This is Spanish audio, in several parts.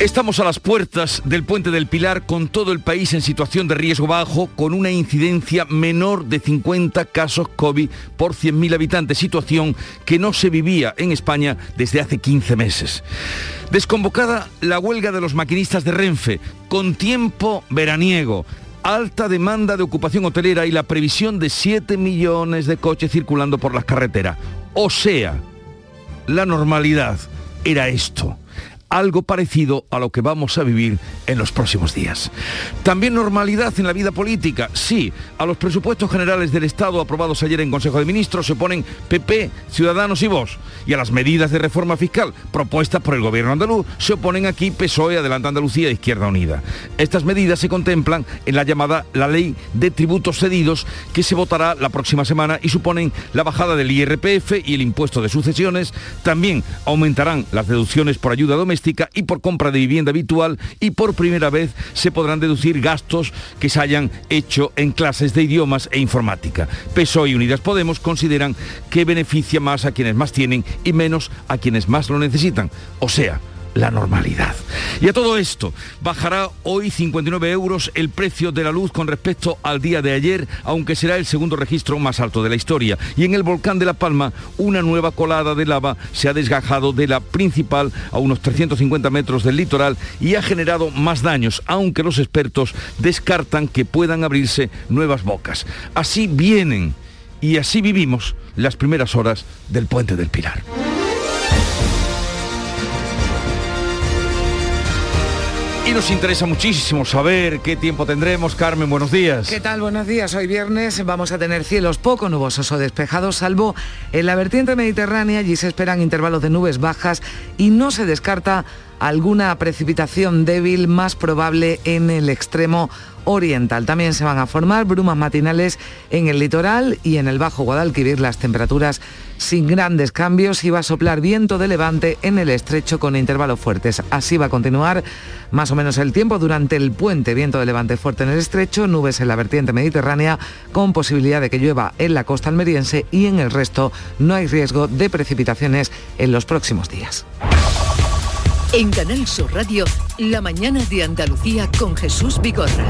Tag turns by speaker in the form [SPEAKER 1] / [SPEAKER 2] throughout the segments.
[SPEAKER 1] Estamos a las puertas del puente del Pilar con todo el país en situación de riesgo bajo, con una incidencia menor de 50 casos COVID por 100.000 habitantes, situación que no se vivía en España desde hace 15 meses. Desconvocada la huelga de los maquinistas de Renfe, con tiempo veraniego, alta demanda de ocupación hotelera y la previsión de 7 millones de coches circulando por las carreteras. O sea, la normalidad era esto algo parecido a lo que vamos a vivir en los próximos días. También normalidad en la vida política. Sí, a los presupuestos generales del Estado aprobados ayer en Consejo de Ministros se oponen PP, Ciudadanos y Vox. Y a las medidas de reforma fiscal propuestas por el gobierno andaluz se oponen aquí PSOE, Adelante Andalucía e Izquierda Unida. Estas medidas se contemplan en la llamada la ley de tributos cedidos que se votará la próxima semana y suponen la bajada del IRPF y el impuesto de sucesiones. También aumentarán las deducciones por ayuda doméstica y por compra de vivienda habitual y por primera vez se podrán deducir gastos que se hayan hecho en clases de idiomas e informática. PSOE y Unidas Podemos consideran que beneficia más a quienes más tienen y menos a quienes más lo necesitan. O sea, la normalidad. Y a todo esto, bajará hoy 59 euros el precio de la luz con respecto al día de ayer, aunque será el segundo registro más alto de la historia. Y en el volcán de La Palma, una nueva colada de lava se ha desgajado de la principal a unos 350 metros del litoral y ha generado más daños, aunque los expertos descartan que puedan abrirse nuevas bocas. Así vienen y así vivimos las primeras horas del puente del Pilar. Y nos interesa muchísimo saber qué tiempo tendremos. Carmen, buenos días.
[SPEAKER 2] ¿Qué tal? Buenos días. Hoy viernes vamos a tener cielos poco nubosos o despejados, salvo en la vertiente mediterránea. Allí se esperan intervalos de nubes bajas y no se descarta alguna precipitación débil más probable en el extremo oriental. También se van a formar brumas matinales en el litoral y en el Bajo Guadalquivir las temperaturas sin grandes cambios y va a soplar viento de levante en el estrecho con intervalos fuertes. Así va a continuar más o menos el tiempo durante el puente, viento de levante fuerte en el estrecho, nubes en la vertiente mediterránea con posibilidad de que llueva en la costa almeriense y en el resto no hay riesgo de precipitaciones en los próximos días.
[SPEAKER 3] En Canal Sur Radio, la mañana de Andalucía con Jesús Vigorra.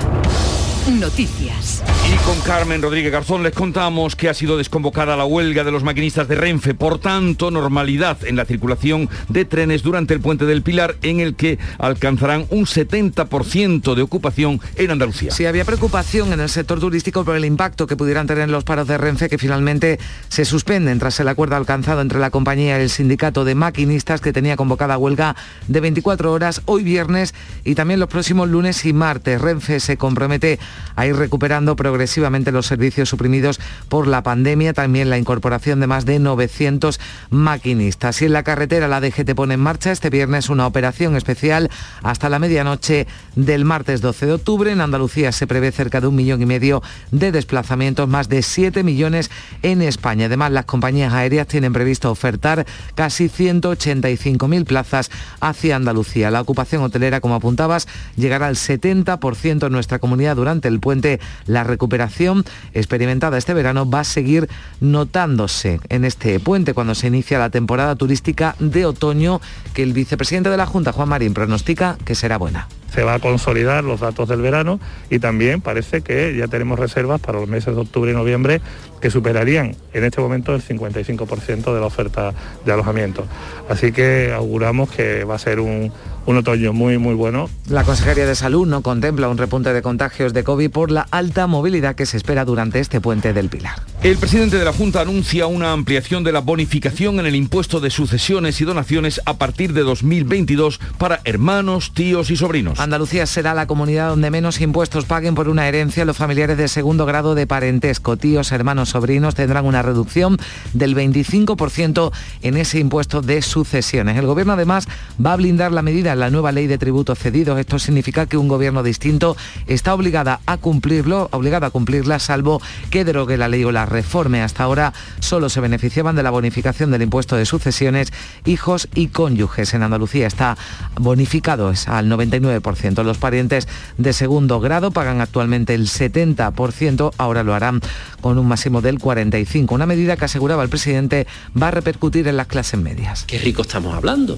[SPEAKER 3] Noticias.
[SPEAKER 1] Y con Carmen Rodríguez Garzón les contamos que ha sido desconvocada la huelga de los maquinistas de Renfe. Por tanto, normalidad en la circulación de trenes durante el puente del Pilar, en el que alcanzarán un 70% de ocupación en Andalucía.
[SPEAKER 2] Sí, había preocupación en el sector turístico por el impacto que pudieran tener los paros de Renfe, que finalmente se suspenden tras el acuerdo alcanzado entre la compañía y el sindicato de maquinistas que tenía convocada huelga de 24 horas hoy viernes y también los próximos lunes y martes. Renfe se compromete a ir recuperando progresivamente los servicios suprimidos por la pandemia, también la incorporación de más de 900 maquinistas. Y en la carretera la DGT pone en marcha este viernes una operación especial hasta la medianoche del martes 12 de octubre. En Andalucía se prevé cerca de un millón y medio de desplazamientos, más de 7 millones en España. Además, las compañías aéreas tienen previsto ofertar casi 185.000 plazas hacia Andalucía. La ocupación hotelera, como apuntabas, llegará al 70% en nuestra comunidad durante el puente, la recuperación experimentada este verano va a seguir notándose en este puente cuando se inicia la temporada turística de otoño que el vicepresidente de la Junta, Juan Marín, pronostica que será buena
[SPEAKER 4] se va a consolidar los datos del verano y también parece que ya tenemos reservas para los meses de octubre y noviembre que superarían en este momento el 55% de la oferta de alojamiento. Así que auguramos que va a ser un, un otoño muy, muy bueno.
[SPEAKER 2] La Consejería de Salud no contempla un repunte de contagios de COVID por la alta movilidad que se espera durante este puente del Pilar.
[SPEAKER 1] El presidente de la Junta anuncia una ampliación de la bonificación en el impuesto de sucesiones y donaciones a partir de 2022 para hermanos, tíos y sobrinos.
[SPEAKER 2] Andalucía será la comunidad donde menos impuestos paguen por una herencia los familiares de segundo grado de parentesco, tíos, hermanos sobrinos tendrán una reducción del 25% en ese impuesto de sucesiones. El gobierno además va a blindar la medida en la nueva ley de tributos cedidos. Esto significa que un gobierno distinto está obligada a cumplirlo, obligado a cumplirla, salvo que derogue la ley o la reforme. Hasta ahora solo se beneficiaban de la bonificación del impuesto de sucesiones hijos y cónyuges. En Andalucía está bonificado al 99%. Los parientes de segundo grado pagan actualmente el 70%, ahora lo harán con un máximo del 45%. Una medida que aseguraba el presidente va a repercutir en las clases medias.
[SPEAKER 5] ¿Qué rico estamos hablando?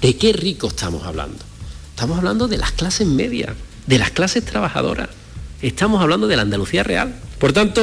[SPEAKER 5] ¿De qué rico estamos hablando? Estamos hablando de las clases medias, de las clases trabajadoras. Estamos hablando de la Andalucía real. Por tanto,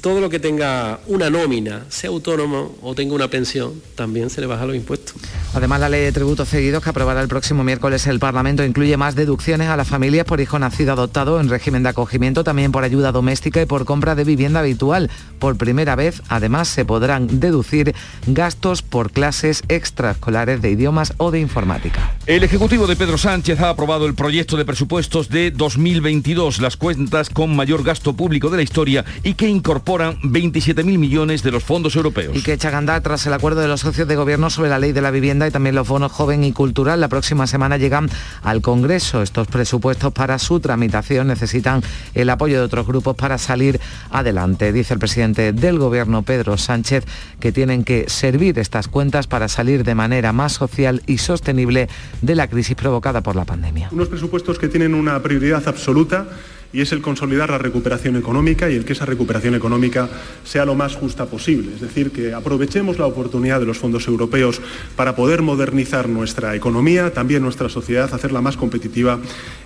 [SPEAKER 5] todo lo que tenga una nómina, sea autónomo o tenga una pensión, también se le baja los impuestos.
[SPEAKER 2] Además, la ley de tributos seguidos que aprobará el próximo miércoles el Parlamento incluye más deducciones a las familias por hijo nacido adoptado en régimen de acogimiento, también por ayuda doméstica y por compra de vivienda habitual. Por primera vez, además, se podrán deducir gastos por clases extraescolares de idiomas o de informática.
[SPEAKER 1] El Ejecutivo de Pedro Sánchez ha aprobado el proyecto de presupuestos de 2022, las cuentas con mayor gasto público de la historia y que incorpora incorporan 27.000 millones de los fondos europeos.
[SPEAKER 2] Y que echa tras el acuerdo de los socios de gobierno sobre la ley de la vivienda y también los bonos joven y cultural. La próxima semana llegan al Congreso. Estos presupuestos para su tramitación necesitan el apoyo de otros grupos para salir adelante. Dice el presidente del gobierno, Pedro Sánchez, que tienen que servir estas cuentas para salir de manera más social y sostenible de la crisis provocada por la pandemia.
[SPEAKER 6] Unos presupuestos que tienen una prioridad absoluta y es el consolidar la recuperación económica y el que esa recuperación económica sea lo más justa posible. Es decir, que aprovechemos la oportunidad de los fondos europeos para poder modernizar nuestra economía, también nuestra sociedad, hacerla más competitiva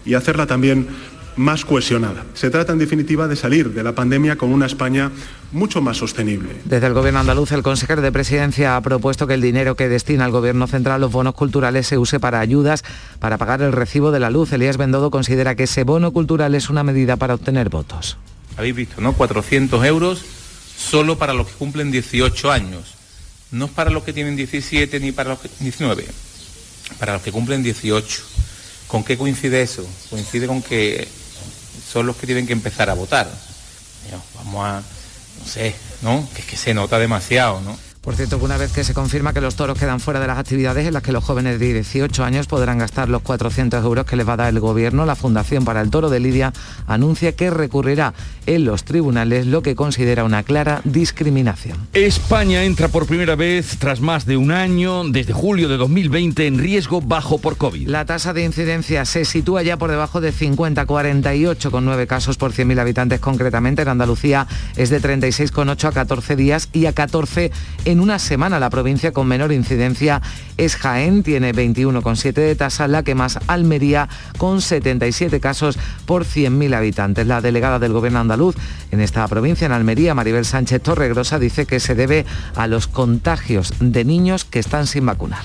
[SPEAKER 6] y hacerla también más cohesionada. Se trata, en definitiva, de salir de la pandemia con una España mucho más sostenible.
[SPEAKER 2] Desde el Gobierno andaluz, el consejero de Presidencia ha propuesto que el dinero que destina el Gobierno central los bonos culturales se use para ayudas para pagar el recibo de la luz. Elías Bendodo considera que ese bono cultural es una medida para obtener votos.
[SPEAKER 7] Habéis visto, ¿no? 400 euros solo para los que cumplen 18 años. No es para los que tienen 17 ni para los que 19, para los que cumplen 18. ¿Con qué coincide eso? Coincide con que son los que tienen que empezar a votar. Vamos a, no sé, ¿no? Que es que se nota demasiado, ¿no?
[SPEAKER 2] Por cierto, que una vez que se confirma que los toros quedan fuera de las actividades en las que los jóvenes de 18 años podrán gastar los 400 euros que les va a dar el Gobierno, la Fundación para el Toro de Lidia anuncia que recurrirá en los tribunales lo que considera una clara discriminación.
[SPEAKER 1] España entra por primera vez, tras más de un año, desde julio de 2020, en riesgo bajo por COVID.
[SPEAKER 2] La tasa de incidencia se sitúa ya por debajo de 50, 48,9 casos por 100.000 habitantes concretamente. En Andalucía es de 36,8 a 14 días y a 14 en una semana. La provincia con menor incidencia es Jaén, tiene 21,7 de tasa, la que más Almería con 77 casos por 100.000 habitantes. La delegada del gobierno andaluz en esta provincia, en Almería, Maribel Sánchez Torregrosa, dice que se debe a los contagios de niños que están sin vacunar.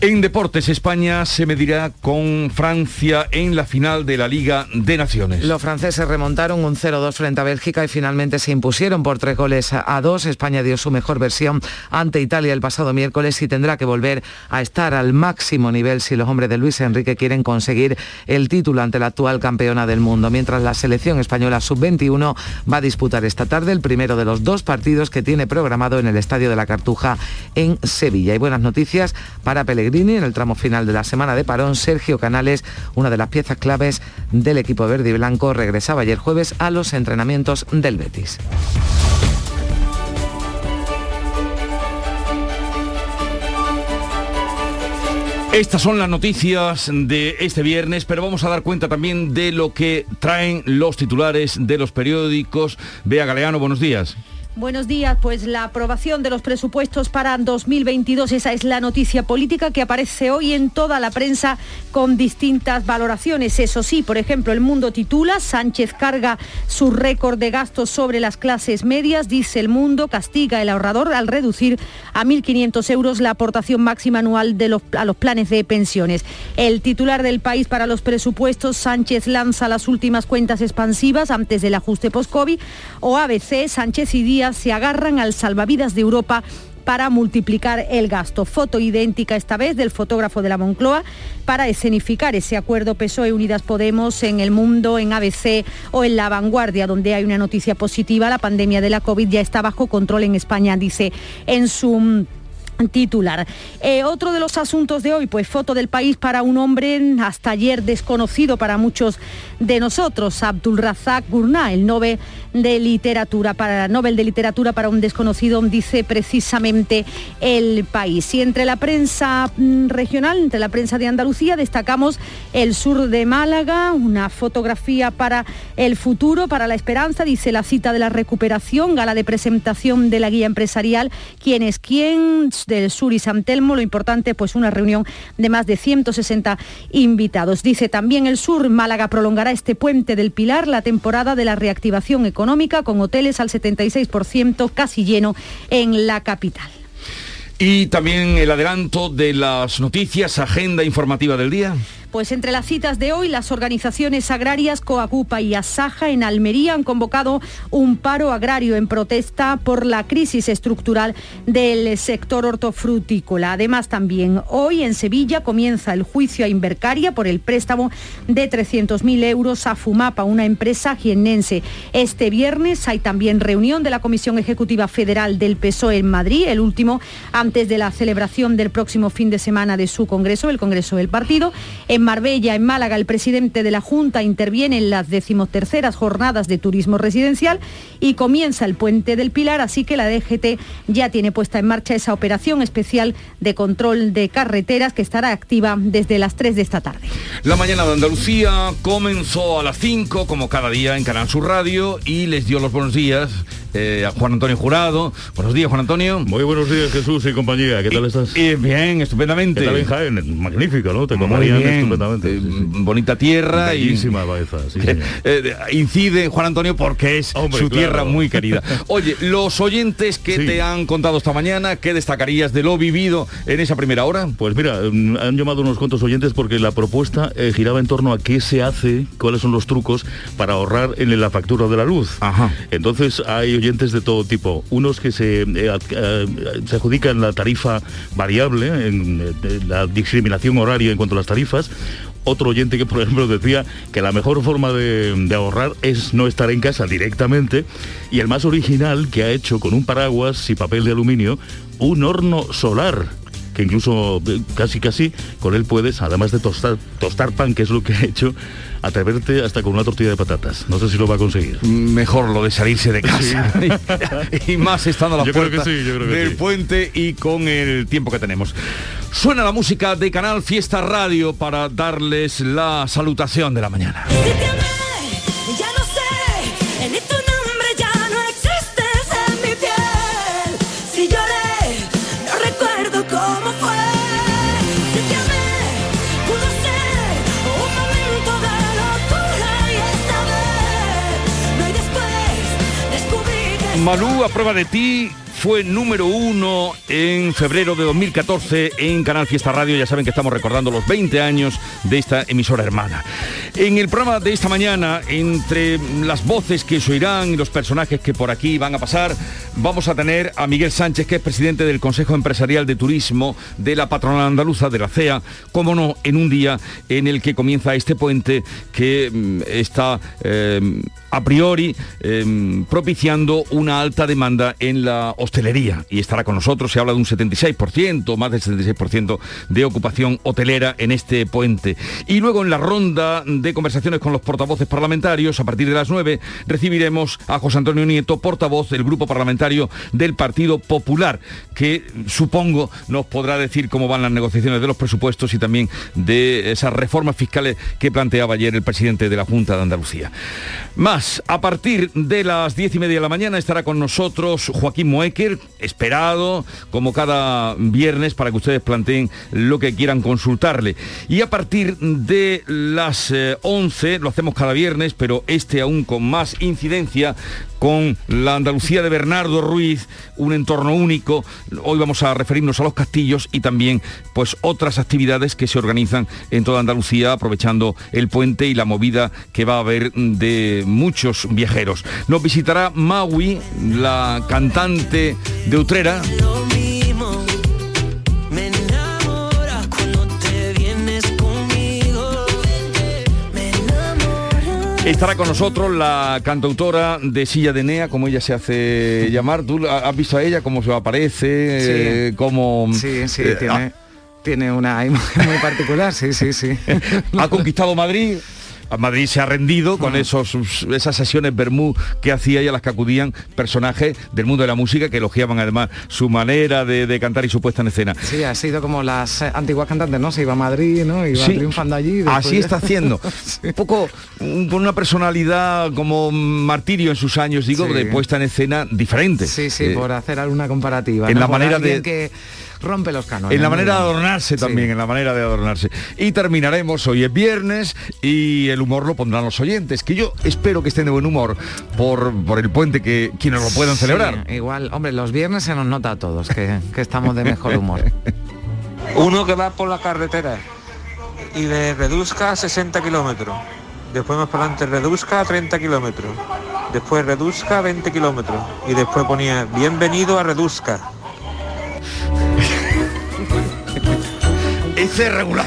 [SPEAKER 1] En deportes, España se medirá con Francia en la final de la Liga de Naciones.
[SPEAKER 2] Los franceses remontaron un 0-2 frente a Bélgica y finalmente se impusieron por tres goles a dos. España dio su mejor versión ante Italia el pasado miércoles y tendrá que volver a estar al máximo nivel si los hombres de Luis Enrique quieren conseguir el título ante la actual campeona del mundo. Mientras la selección española sub-21 va a disputar esta tarde el primero de los dos partidos que tiene programado en el Estadio de la Cartuja en Sevilla. Y buenas noticias para Pellegrini en el tramo final de la semana de parón. Sergio Canales, una de las piezas claves del equipo verde y blanco, regresaba ayer jueves a los entrenamientos del Betis.
[SPEAKER 1] Estas son las noticias de este viernes, pero vamos a dar cuenta también de lo que traen los titulares de los periódicos. Bea Galeano, buenos días.
[SPEAKER 8] Buenos días. Pues la aprobación de los presupuestos para 2022, esa es la noticia política que aparece hoy en toda la prensa con distintas valoraciones. Eso sí, por ejemplo, el mundo titula, Sánchez carga su récord de gastos sobre las clases medias, dice el mundo, castiga el ahorrador al reducir a 1.500 euros la aportación máxima anual de los, a los planes de pensiones. El titular del país para los presupuestos, Sánchez lanza las últimas cuentas expansivas antes del ajuste post-COVID, o ABC, Sánchez y Díaz se agarran al salvavidas de Europa
[SPEAKER 9] para multiplicar el gasto. Foto idéntica esta vez del fotógrafo de la Moncloa para escenificar ese acuerdo PSOE Unidas Podemos en el mundo, en ABC o en La Vanguardia, donde hay una noticia positiva. La pandemia de la COVID ya está bajo control en España, dice en su titular. Eh, otro de los asuntos de hoy, pues foto del país para un hombre hasta ayer desconocido para muchos de nosotros, Abdul Razak Gurnah, el Nobel de Literatura para Nobel de Literatura para un desconocido, dice precisamente el país. Y entre la prensa mm, regional, entre la prensa de Andalucía, destacamos el sur de Málaga, una fotografía para el futuro, para la esperanza, dice la cita de la recuperación, gala de presentación de la guía empresarial, quién es quién, del Sur y San Telmo. Lo importante, pues una reunión de más de 160 invitados. Dice también el Sur, Málaga prolongará este puente del Pilar la temporada de la reactivación económica con hoteles al 76% casi lleno en la capital.
[SPEAKER 1] Y también el adelanto de las noticias, agenda informativa del día.
[SPEAKER 9] Pues entre las citas de hoy, las organizaciones agrarias Coacupa y Asaja en Almería han convocado un paro agrario en protesta por la crisis estructural del sector hortofrutícola. Además, también hoy en Sevilla comienza el juicio a Invercaria por el préstamo de 300.000 euros a Fumapa, una empresa jiennense. Este viernes hay también reunión de la Comisión Ejecutiva Federal del PSOE en Madrid, el último antes de la celebración del próximo fin de semana de su Congreso, el Congreso del Partido. Marbella, en Málaga, el presidente de la Junta interviene en las decimoterceras jornadas de turismo residencial y comienza el puente del Pilar, así que la DGT ya tiene puesta en marcha esa operación especial de control de carreteras que estará activa desde las 3 de esta tarde.
[SPEAKER 1] La mañana de Andalucía comenzó a las 5, como cada día en Canal Sur Radio, y les dio los buenos días eh, a Juan Antonio Jurado. Buenos días, Juan Antonio.
[SPEAKER 10] Muy buenos días, Jesús y compañía. ¿Qué tal estás?
[SPEAKER 1] bien, estupendamente.
[SPEAKER 10] ¿Qué Jaén? Magnífico, ¿no?
[SPEAKER 1] Te Muy estupendamente. Eh, bonita tierra.
[SPEAKER 10] Bellísima y, Baeza, sí,
[SPEAKER 1] eh, incide Juan Antonio porque es su tierra muy querida. Oye, los oyentes que te han contado esta mañana, ¿qué destacarías de lo vivido en esa primera hora?
[SPEAKER 10] Pues mira, mm, han llamado unos cuantos oyentes porque la propuesta giraba en torno a qué se hace, cuáles son los trucos para ahorrar en la factura de la luz.
[SPEAKER 1] Ajá.
[SPEAKER 10] Entonces hay oyentes de todo tipo. Unos que se, eh, eh, se adjudican la tarifa variable, en, eh, la discriminación horaria en cuanto a las tarifas. Otro oyente que, por ejemplo, decía que la mejor forma de, ahorrar es no estar en casa directamente. Y el más original que ha hecho con un paraguas y papel de aluminio, un horno solar que incluso casi casi con él puedes, además de tostar, tostar pan, que es lo que ha hecho, atreverte hasta con una tortilla de patatas. No sé si lo va a conseguir.
[SPEAKER 1] Mejor lo de salirse de casa. y, más estando a la puerta del puente y con el tiempo que tenemos. Suena la música de Canal Fiesta Radio para darles la salutación de la mañana. Malú, a prueba de ti, fue número uno en febrero de 2014 en Canal Fiesta Radio. Ya saben que estamos recordando los 20 años de esta emisora hermana. En el programa de esta mañana, entre las voces que se oirán y los personajes que por aquí van a pasar, vamos a tener a Miguel Sánchez, que es presidente del Consejo Empresarial de Turismo de la patronal andaluza de la CEA, como no, en un día en el que comienza este puente que mm, está eh, a priori eh, propiciando una alta demanda en la hostelería y estará con nosotros. Se habla de un 76%, más del 76% de ocupación hotelera en este puente. Y luego en la ronda de conversaciones con los portavoces parlamentarios, a partir de las 9, recibiremos a José Antonio Nieto, portavoz del Grupo Parlamentario del Partido Popular, que supongo nos podrá decir cómo van las negociaciones de los presupuestos y también de esas reformas fiscales que planteaba ayer el presidente de la Junta de Andalucía. Más, a partir de las diez y media de la mañana estará con nosotros Joaquín Moeque, esperado como cada viernes para que ustedes planteen lo que quieran consultarle. Y a partir de las 11, eh, lo hacemos cada viernes, pero este aún con más incidencia, con la Andalucía de Bernardo Ruiz, un entorno único. Hoy vamos a referirnos a los castillos y también pues otras actividades que se organizan en toda Andalucía aprovechando el puente y la movida que va a haber de muchos viajeros. Nos visitará Maui, la cantante de Utrera. Estará con nosotros la cantautora de Silla de Nea, como ella se hace llamar. ¿Tú has visto a ella cómo se aparece?
[SPEAKER 2] Sí.
[SPEAKER 1] eh, cómo,
[SPEAKER 2] Sí, sí,
[SPEAKER 1] eh,
[SPEAKER 2] tiene, tiene una imagen muy particular, sí, sí, sí.
[SPEAKER 1] ha conquistado Madrid. A Madrid se ha rendido con esos, esas sesiones Bermú que hacía y a las que acudían personajes del mundo de la música que elogiaban además su manera de, de cantar y su puesta en escena.
[SPEAKER 2] Sí, ha sido como las eh, antiguas cantantes, ¿no? Se iba a Madrid, ¿no? Iba
[SPEAKER 1] Sí.
[SPEAKER 2] triunfando allí.
[SPEAKER 1] Así
[SPEAKER 2] ya-
[SPEAKER 1] está haciendo. Un poco un- con una personalidad como martirio en sus años, digo,
[SPEAKER 2] Sí.
[SPEAKER 1] de puesta en escena diferente.
[SPEAKER 2] Sí, sí,
[SPEAKER 1] Eh,
[SPEAKER 2] por hacer alguna comparativa.
[SPEAKER 1] en
[SPEAKER 2] ¿no?
[SPEAKER 1] la
[SPEAKER 2] Por
[SPEAKER 1] manera de-
[SPEAKER 2] que rompe los cánones.
[SPEAKER 1] En la manera de adornarse
[SPEAKER 2] Sí.
[SPEAKER 1] también, en la manera de adornarse. Y terminaremos, hoy es viernes y el humor lo pondrán los oyentes, que yo espero que estén de buen humor por, por el puente que quienes lo puedan
[SPEAKER 2] Sí,
[SPEAKER 1] celebrar.
[SPEAKER 2] igual, hombre, los viernes se nos nota a todos que, que estamos de mejor humor.
[SPEAKER 11] Uno que va por la carretera y le reduzca a 60 kilómetros. Después más para adelante reduzca a 30 kilómetros. Después reduzca a 20 kilómetros. Y después ponía bienvenido a reduzca.
[SPEAKER 1] Este es regular.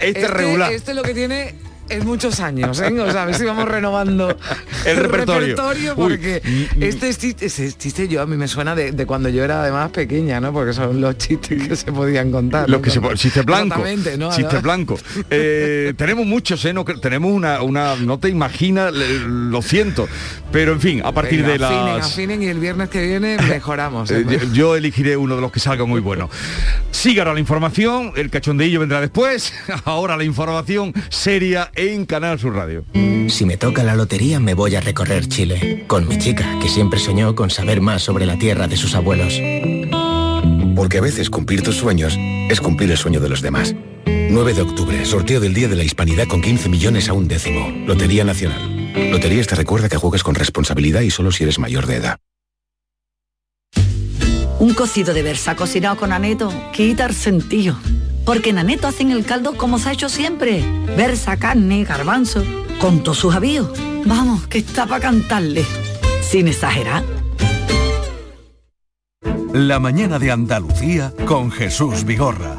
[SPEAKER 1] Este, es regular.
[SPEAKER 2] Este lo que tiene es muchos años, ¿eh? O sea, a ver si vamos renovando
[SPEAKER 1] El repertorio.
[SPEAKER 2] Porque
[SPEAKER 1] mm, mm.
[SPEAKER 2] este chiste, ese chiste yo a mí me suena de, de cuando yo era además pequeña, ¿no? Porque son los chistes que se podían contar.
[SPEAKER 1] Los
[SPEAKER 2] ¿no?
[SPEAKER 1] que se chiste blanco
[SPEAKER 2] Exactamente, ¿no?
[SPEAKER 1] chiste blanco Eh, tenemos muchos ¿eh? No tenemos una una no te imaginas lo siento pero en fin a partir
[SPEAKER 2] Venga,
[SPEAKER 1] de
[SPEAKER 2] afinen,
[SPEAKER 1] las
[SPEAKER 2] afinen y el viernes que viene mejoramos.
[SPEAKER 1] Eh,
[SPEAKER 2] ¿eh?
[SPEAKER 1] yo, yo elegiré uno de los que salga muy bueno. Ahora la información, el cachondeillo vendrá después. Ahora la información seria en Canal Sur Radio.
[SPEAKER 12] Si me toca la lotería me voy a recorrer Chile, con mi chica, que siempre soñó con saber más sobre la tierra de sus abuelos.
[SPEAKER 13] Porque a veces cumplir tus sueños es cumplir el sueño de los demás. 9 de octubre, sorteo del Día de la Hispanidad con 15 millones a un décimo. Lotería Nacional. Loterías te recuerda que juegas con responsabilidad y solo si eres mayor de edad.
[SPEAKER 14] Un cocido de versa cocinado con aneto quita el sentido. Porque en aneto hacen el caldo como se ha hecho siempre. Versa, carne, garbanzo, con todos sus avíos. Vamos, que está para cantarle. Sin exagerar.
[SPEAKER 15] La mañana de Andalucía con Jesús Vigorra.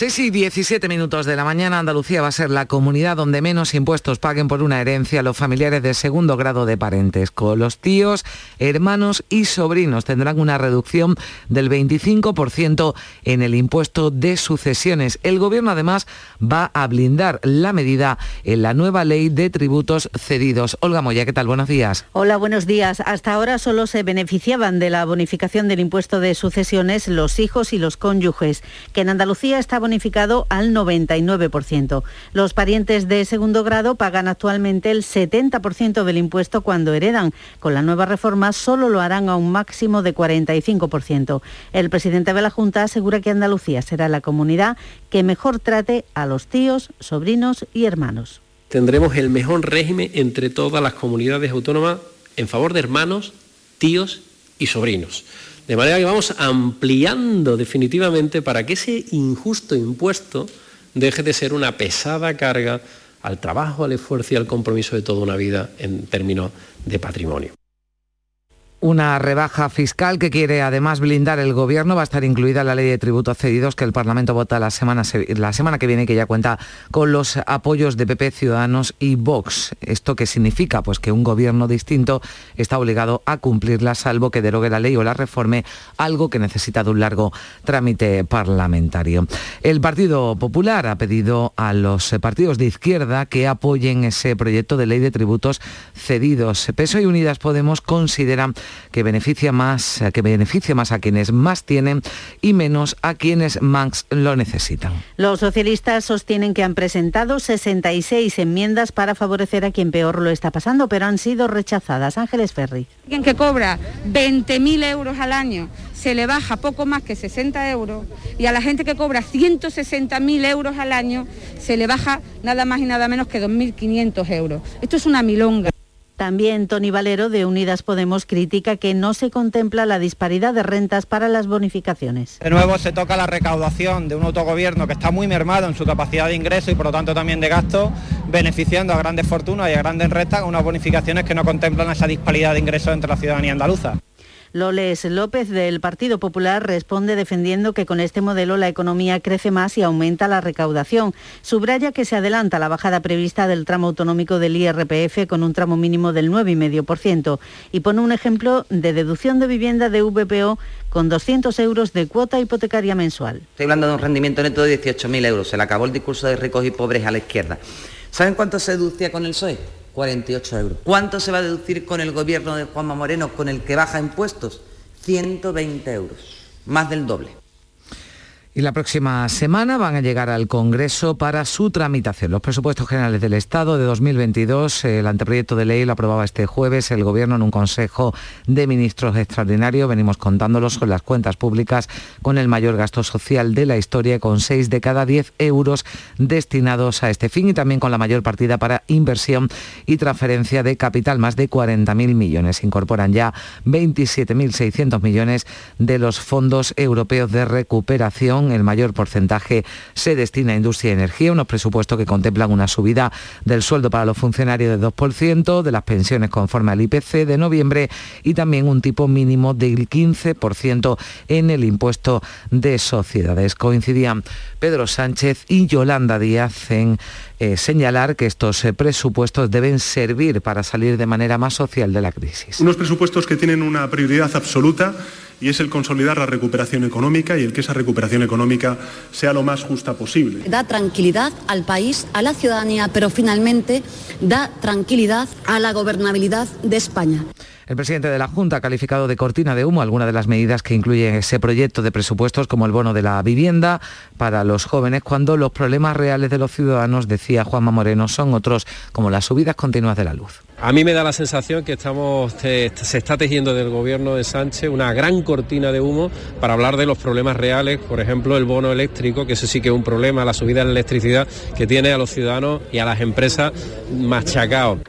[SPEAKER 2] 6 y 17 minutos de la mañana, Andalucía va a ser la comunidad donde menos impuestos paguen por una herencia los familiares de segundo grado de parentesco. Los tíos, hermanos y sobrinos tendrán una reducción del 25% en el impuesto de sucesiones. El gobierno además va a blindar la medida en la nueva ley de tributos cedidos. Olga Moya, ¿qué tal? Buenos días.
[SPEAKER 16] Hola, buenos días. Hasta ahora solo se beneficiaban de la bonificación del impuesto de sucesiones los hijos y los cónyuges, que en Andalucía está bonificado al 99%. Los parientes de segundo grado pagan actualmente el 70% del impuesto cuando heredan. Con la nueva reforma solo lo harán a un máximo de 45%. El presidente de la Junta asegura que Andalucía será la comunidad que mejor trate a los tíos, sobrinos y hermanos.
[SPEAKER 5] Tendremos el mejor régimen entre todas las comunidades autónomas en favor de hermanos, tíos y sobrinos. De manera que vamos ampliando definitivamente para que ese injusto impuesto deje de ser una pesada carga al trabajo, al esfuerzo y al compromiso de toda una vida en términos de patrimonio.
[SPEAKER 2] Una rebaja fiscal que quiere además blindar el gobierno va a estar incluida la ley de tributos cedidos que el Parlamento vota la semana, la semana que viene que ya cuenta con los apoyos de PP, Ciudadanos y Vox. ¿Esto qué significa? Pues que un gobierno distinto está obligado a cumplirla salvo que derogue la ley o la reforme, algo que necesita de un largo trámite parlamentario. El Partido Popular ha pedido a los partidos de izquierda que apoyen ese proyecto de ley de tributos cedidos. PSOE y Unidas Podemos consideran que beneficia más, que beneficia más a quienes más tienen y menos a quienes más lo necesitan.
[SPEAKER 16] Los socialistas sostienen que han presentado 66 enmiendas para favorecer a quien peor lo está pasando, pero han sido rechazadas. Ángeles Ferri.
[SPEAKER 17] Alguien que cobra 20.000 euros al año se le baja poco más que 60 euros y a la gente que cobra 160.000 euros al año se le baja nada más y nada menos que 2.500 euros. Esto es una milonga.
[SPEAKER 16] También Tony Valero de Unidas Podemos critica que no se contempla la disparidad de rentas para las bonificaciones.
[SPEAKER 18] De nuevo se toca la recaudación de un autogobierno que está muy mermado en su capacidad de ingreso y por lo tanto también de gasto, beneficiando a grandes fortunas y a grandes rentas con unas bonificaciones que no contemplan esa disparidad de ingresos entre la ciudadanía andaluza.
[SPEAKER 16] Loles López del Partido Popular responde defendiendo que con este modelo la economía crece más y aumenta la recaudación. Subraya que se adelanta la bajada prevista del tramo autonómico del IRPF con un tramo mínimo del 9,5% y pone un ejemplo de deducción de vivienda de VPO con 200 euros de cuota hipotecaria mensual.
[SPEAKER 19] Estoy hablando de un rendimiento neto de 18.000 euros. Se le acabó el discurso de ricos y pobres a la izquierda. ¿Saben cuánto se deducía con el PSOE? 48 euros. ¿Cuánto se va a deducir con el gobierno de Juanma Moreno, con el que baja impuestos? 120 euros, más del doble.
[SPEAKER 2] Y la próxima semana van a llegar al Congreso para su tramitación. Los presupuestos generales del Estado de 2022, el anteproyecto de ley lo aprobaba este jueves el Gobierno en un Consejo de Ministros extraordinario. Venimos contándolos con las cuentas públicas con el mayor gasto social de la historia, con 6 de cada 10 euros destinados a este fin y también con la mayor partida para inversión y transferencia de capital, más de 40.000 millones. Incorporan ya 27.600 millones de los fondos europeos de recuperación el mayor porcentaje se destina a industria y energía, unos presupuestos que contemplan una subida del sueldo para los funcionarios del 2%, de las pensiones conforme al IPC de noviembre y también un tipo mínimo del 15% en el impuesto de sociedades. Coincidían Pedro Sánchez y Yolanda Díaz en eh, señalar que estos eh, presupuestos deben servir para salir de manera más social de la crisis.
[SPEAKER 6] Unos presupuestos que tienen una prioridad absoluta y es el consolidar la recuperación económica y el que esa recuperación económica sea lo más justa posible.
[SPEAKER 20] Da tranquilidad al país, a la ciudadanía, pero finalmente da tranquilidad a la gobernabilidad de España.
[SPEAKER 2] El presidente de la Junta ha calificado de cortina de humo algunas de las medidas que incluyen ese proyecto de presupuestos como el bono de la vivienda para los jóvenes, cuando los problemas reales de los ciudadanos, decía Juanma Moreno, son otros como las subidas continuas de la luz.
[SPEAKER 5] A mí me da la sensación que estamos, se está tejiendo del gobierno de Sánchez una gran cortina de humo para hablar de los problemas reales, por ejemplo el bono eléctrico, que eso sí que es un problema, la subida de la electricidad que tiene a los ciudadanos y a las empresas machacados.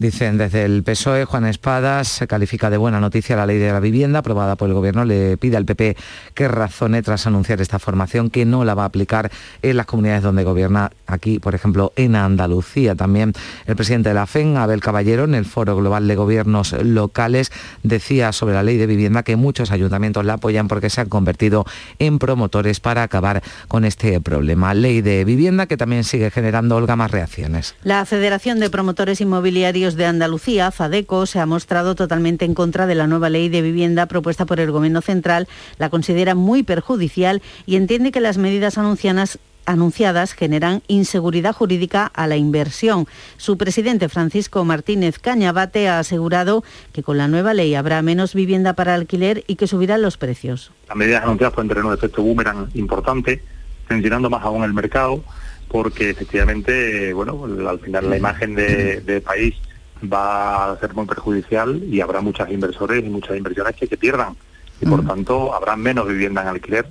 [SPEAKER 2] Dicen desde el PSOE, Juan Espadas se califica de buena noticia la ley de la vivienda aprobada por el Gobierno. Le pide al PP que razone tras anunciar esta formación que no la va a aplicar en las comunidades donde gobierna aquí, por ejemplo, en Andalucía. También el presidente de la FEN, Abel Caballero, en el Foro Global de Gobiernos Locales, decía sobre la ley de vivienda que muchos ayuntamientos la apoyan porque se han convertido en promotores para acabar con este problema. Ley de vivienda que también sigue generando, Olga, más reacciones.
[SPEAKER 16] La Federación de Promotores Inmobiliarios de Andalucía, FADECO, se ha mostrado totalmente en contra de la nueva ley de vivienda propuesta por el Gobierno Central, la considera muy perjudicial y entiende que las medidas anunciadas generan inseguridad jurídica a la inversión. Su presidente Francisco Martínez Cañabate ha asegurado que con la nueva ley habrá menos vivienda para alquiler y que subirán los precios.
[SPEAKER 21] Las medidas anunciadas pueden tener un efecto boomerang importante, tensionando más aún el mercado, porque efectivamente, bueno, al final la imagen de, de país va a ser muy perjudicial y habrá muchos inversores y muchas inversiones que se pierdan y por tanto habrá menos vivienda en alquiler.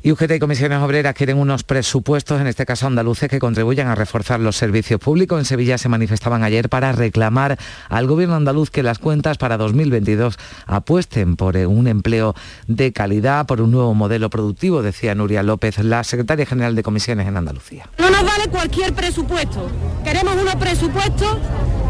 [SPEAKER 2] Y UGT y Comisiones Obreras quieren unos presupuestos, en este caso andaluces, que contribuyan a reforzar los servicios públicos. En Sevilla se manifestaban ayer para reclamar al gobierno andaluz que las cuentas para 2022 apuesten por un empleo de calidad, por un nuevo modelo productivo, decía Nuria López, la secretaria general de Comisiones en Andalucía.
[SPEAKER 22] No nos vale cualquier presupuesto. Queremos unos presupuestos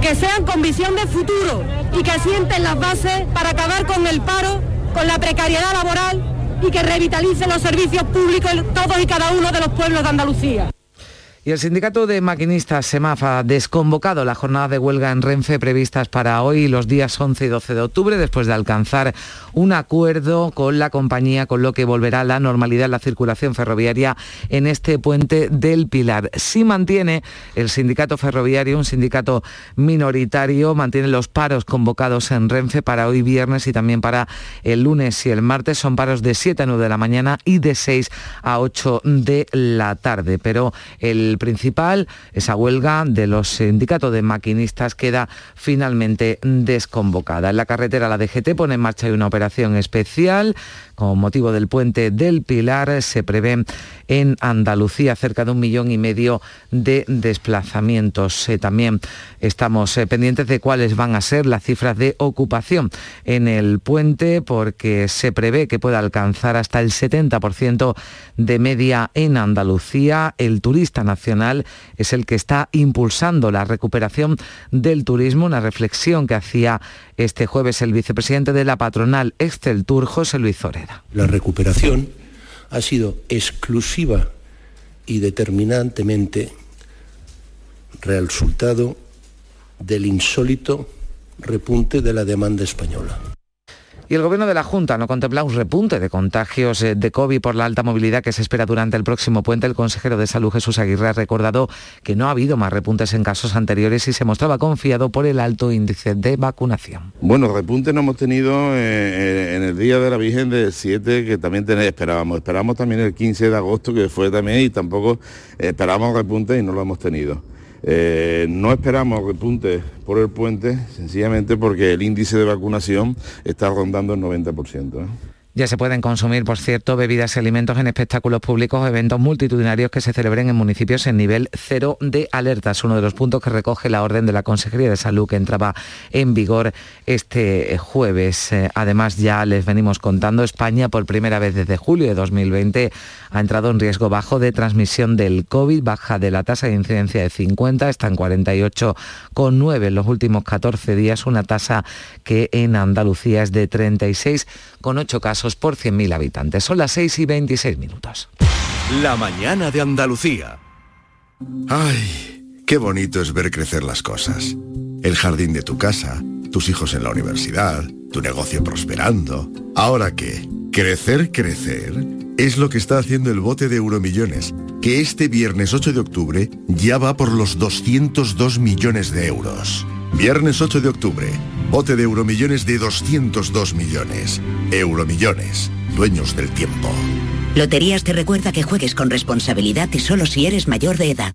[SPEAKER 22] que sean con visión de futuro y que sienten las bases para acabar con el paro, con la precariedad laboral y que revitalice los servicios públicos en todos y cada uno de los pueblos de Andalucía.
[SPEAKER 2] Y el sindicato de maquinistas SEMAFA ha desconvocado la jornada de huelga en Renfe previstas para hoy los días 11 y 12 de octubre después de alcanzar un acuerdo con la compañía con lo que volverá la normalidad en la circulación ferroviaria en este puente del Pilar. Si mantiene el sindicato ferroviario, un sindicato minoritario, mantiene los paros convocados en Renfe para hoy viernes y también para el lunes y el martes. Son paros de 7 a 9 de la mañana y de 6 a 8 de la tarde. Pero el principal, esa huelga de los sindicatos de maquinistas queda finalmente desconvocada. En la carretera la DGT pone en marcha una operación especial con motivo del puente del Pilar. Se prevé en Andalucía cerca de un millón y medio de desplazamientos. Eh, también estamos eh, pendientes de cuáles van a ser las cifras de ocupación en el puente porque se prevé que pueda alcanzar hasta el 70% de media en Andalucía. El turista nacional es el que está impulsando la recuperación del turismo, una reflexión que hacía este jueves el vicepresidente de la patronal Tour, José Luis Zoreda.
[SPEAKER 23] La recuperación ha sido exclusiva y determinantemente resultado del insólito repunte de la demanda española.
[SPEAKER 2] Y el Gobierno de la Junta no contempla un repunte de contagios eh, de COVID por la alta movilidad que se espera durante el próximo puente. El consejero de Salud Jesús Aguirre ha recordado que no ha habido más repuntes en casos anteriores y se mostraba confiado por el alto índice de vacunación.
[SPEAKER 24] Bueno, repunte no hemos tenido eh, en el Día de la Virgen de 7 que también esperábamos. Esperamos también el 15 de agosto que fue también y tampoco esperábamos repunte y no lo hemos tenido. Eh, no esperamos repunte por el puente, sencillamente porque el índice de vacunación está rondando el 90%.
[SPEAKER 2] Ya se pueden consumir, por cierto, bebidas y alimentos en espectáculos públicos o eventos multitudinarios que se celebren en municipios en nivel cero de alerta. Es uno de los puntos que recoge la orden de la Consejería de Salud que entraba en vigor este jueves. Eh, además, ya les venimos contando, España por primera vez desde julio de 2020 ha entrado en riesgo bajo de transmisión del COVID, baja de la tasa de incidencia de 50, está en 48,9 en los últimos 14 días, una tasa que en Andalucía es de 36,8 casos por 100.000 habitantes. Son las 6 y 26 minutos.
[SPEAKER 25] La mañana de Andalucía.
[SPEAKER 26] Ay, qué bonito es ver crecer las cosas. El jardín de tu casa, tus hijos en la universidad, tu negocio prosperando. ¿Ahora qué? Crecer, crecer es lo que está haciendo el bote de Euromillones, que este viernes 8 de octubre ya va por los 202 millones de euros. Viernes 8 de octubre, bote de Euromillones de 202 millones. Euromillones, dueños del tiempo.
[SPEAKER 27] Loterías te recuerda que juegues con responsabilidad y solo si eres mayor de edad.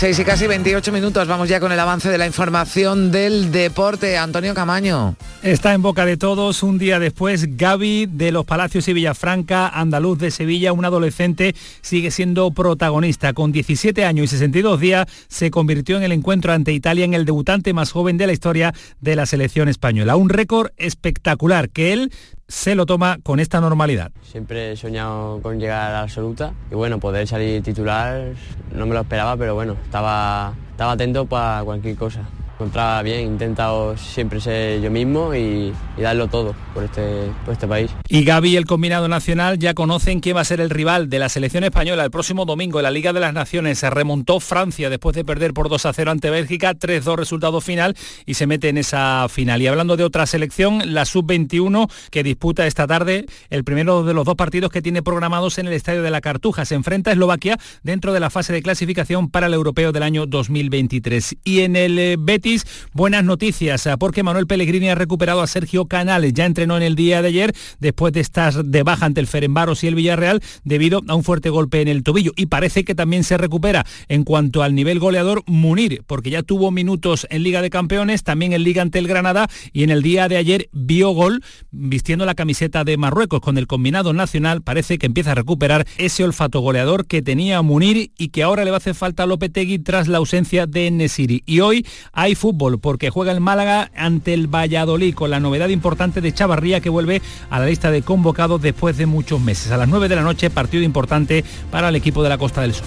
[SPEAKER 2] Seis y casi 28 minutos, vamos ya con el avance de la información del deporte. Antonio Camaño.
[SPEAKER 28] Está en boca de todos un día después Gaby de los Palacios y Villafranca, andaluz de Sevilla, un adolescente, sigue siendo protagonista. Con 17 años y 62 días se convirtió en el encuentro ante Italia en el debutante más joven de la historia de la selección española. Un récord espectacular que él se lo toma con esta normalidad.
[SPEAKER 29] Siempre he soñado con llegar a la absoluta y bueno, poder salir titular no me lo esperaba, pero bueno, estaba, estaba atento para cualquier cosa encontraba bien, intentado siempre ser yo mismo y, darlo todo por este, por este país.
[SPEAKER 28] Y Gaby, el combinado nacional, ya conocen quién va a ser el rival de la selección española el próximo domingo en la Liga de las Naciones. Se remontó Francia después de perder por 2 a 0 ante Bélgica, 3-2 resultado final y se mete en esa final. Y hablando de otra selección, la sub-21 que disputa esta tarde el primero de los dos partidos que tiene programados en el Estadio de la Cartuja. Se enfrenta a Eslovaquia dentro de la fase de clasificación para el europeo del año 2023. Y en el eh, Buenas noticias, ah, porque Manuel Pellegrini ha recuperado a Sergio Canales. Ya entrenó en el día de ayer, después de estar de baja ante el Ferenbaros y el Villarreal, debido a un fuerte golpe en el tobillo. Y parece que también se recupera en cuanto al nivel goleador Munir, porque ya tuvo minutos en Liga de Campeones, también en Liga ante el Granada, y en el día de ayer vio gol vistiendo la camiseta de Marruecos con el combinado nacional. Parece que empieza a recuperar ese olfato goleador que tenía Munir y que ahora le va a hacer falta a Lopetegui tras la ausencia de Nesiri. Y hoy hay fútbol, porque juega el Málaga ante el Valladolid, con la novedad importante de Chavarría que vuelve a la lista de convocados después de muchos meses. A las 9 de la noche, partido importante para el equipo de la Costa del Sol.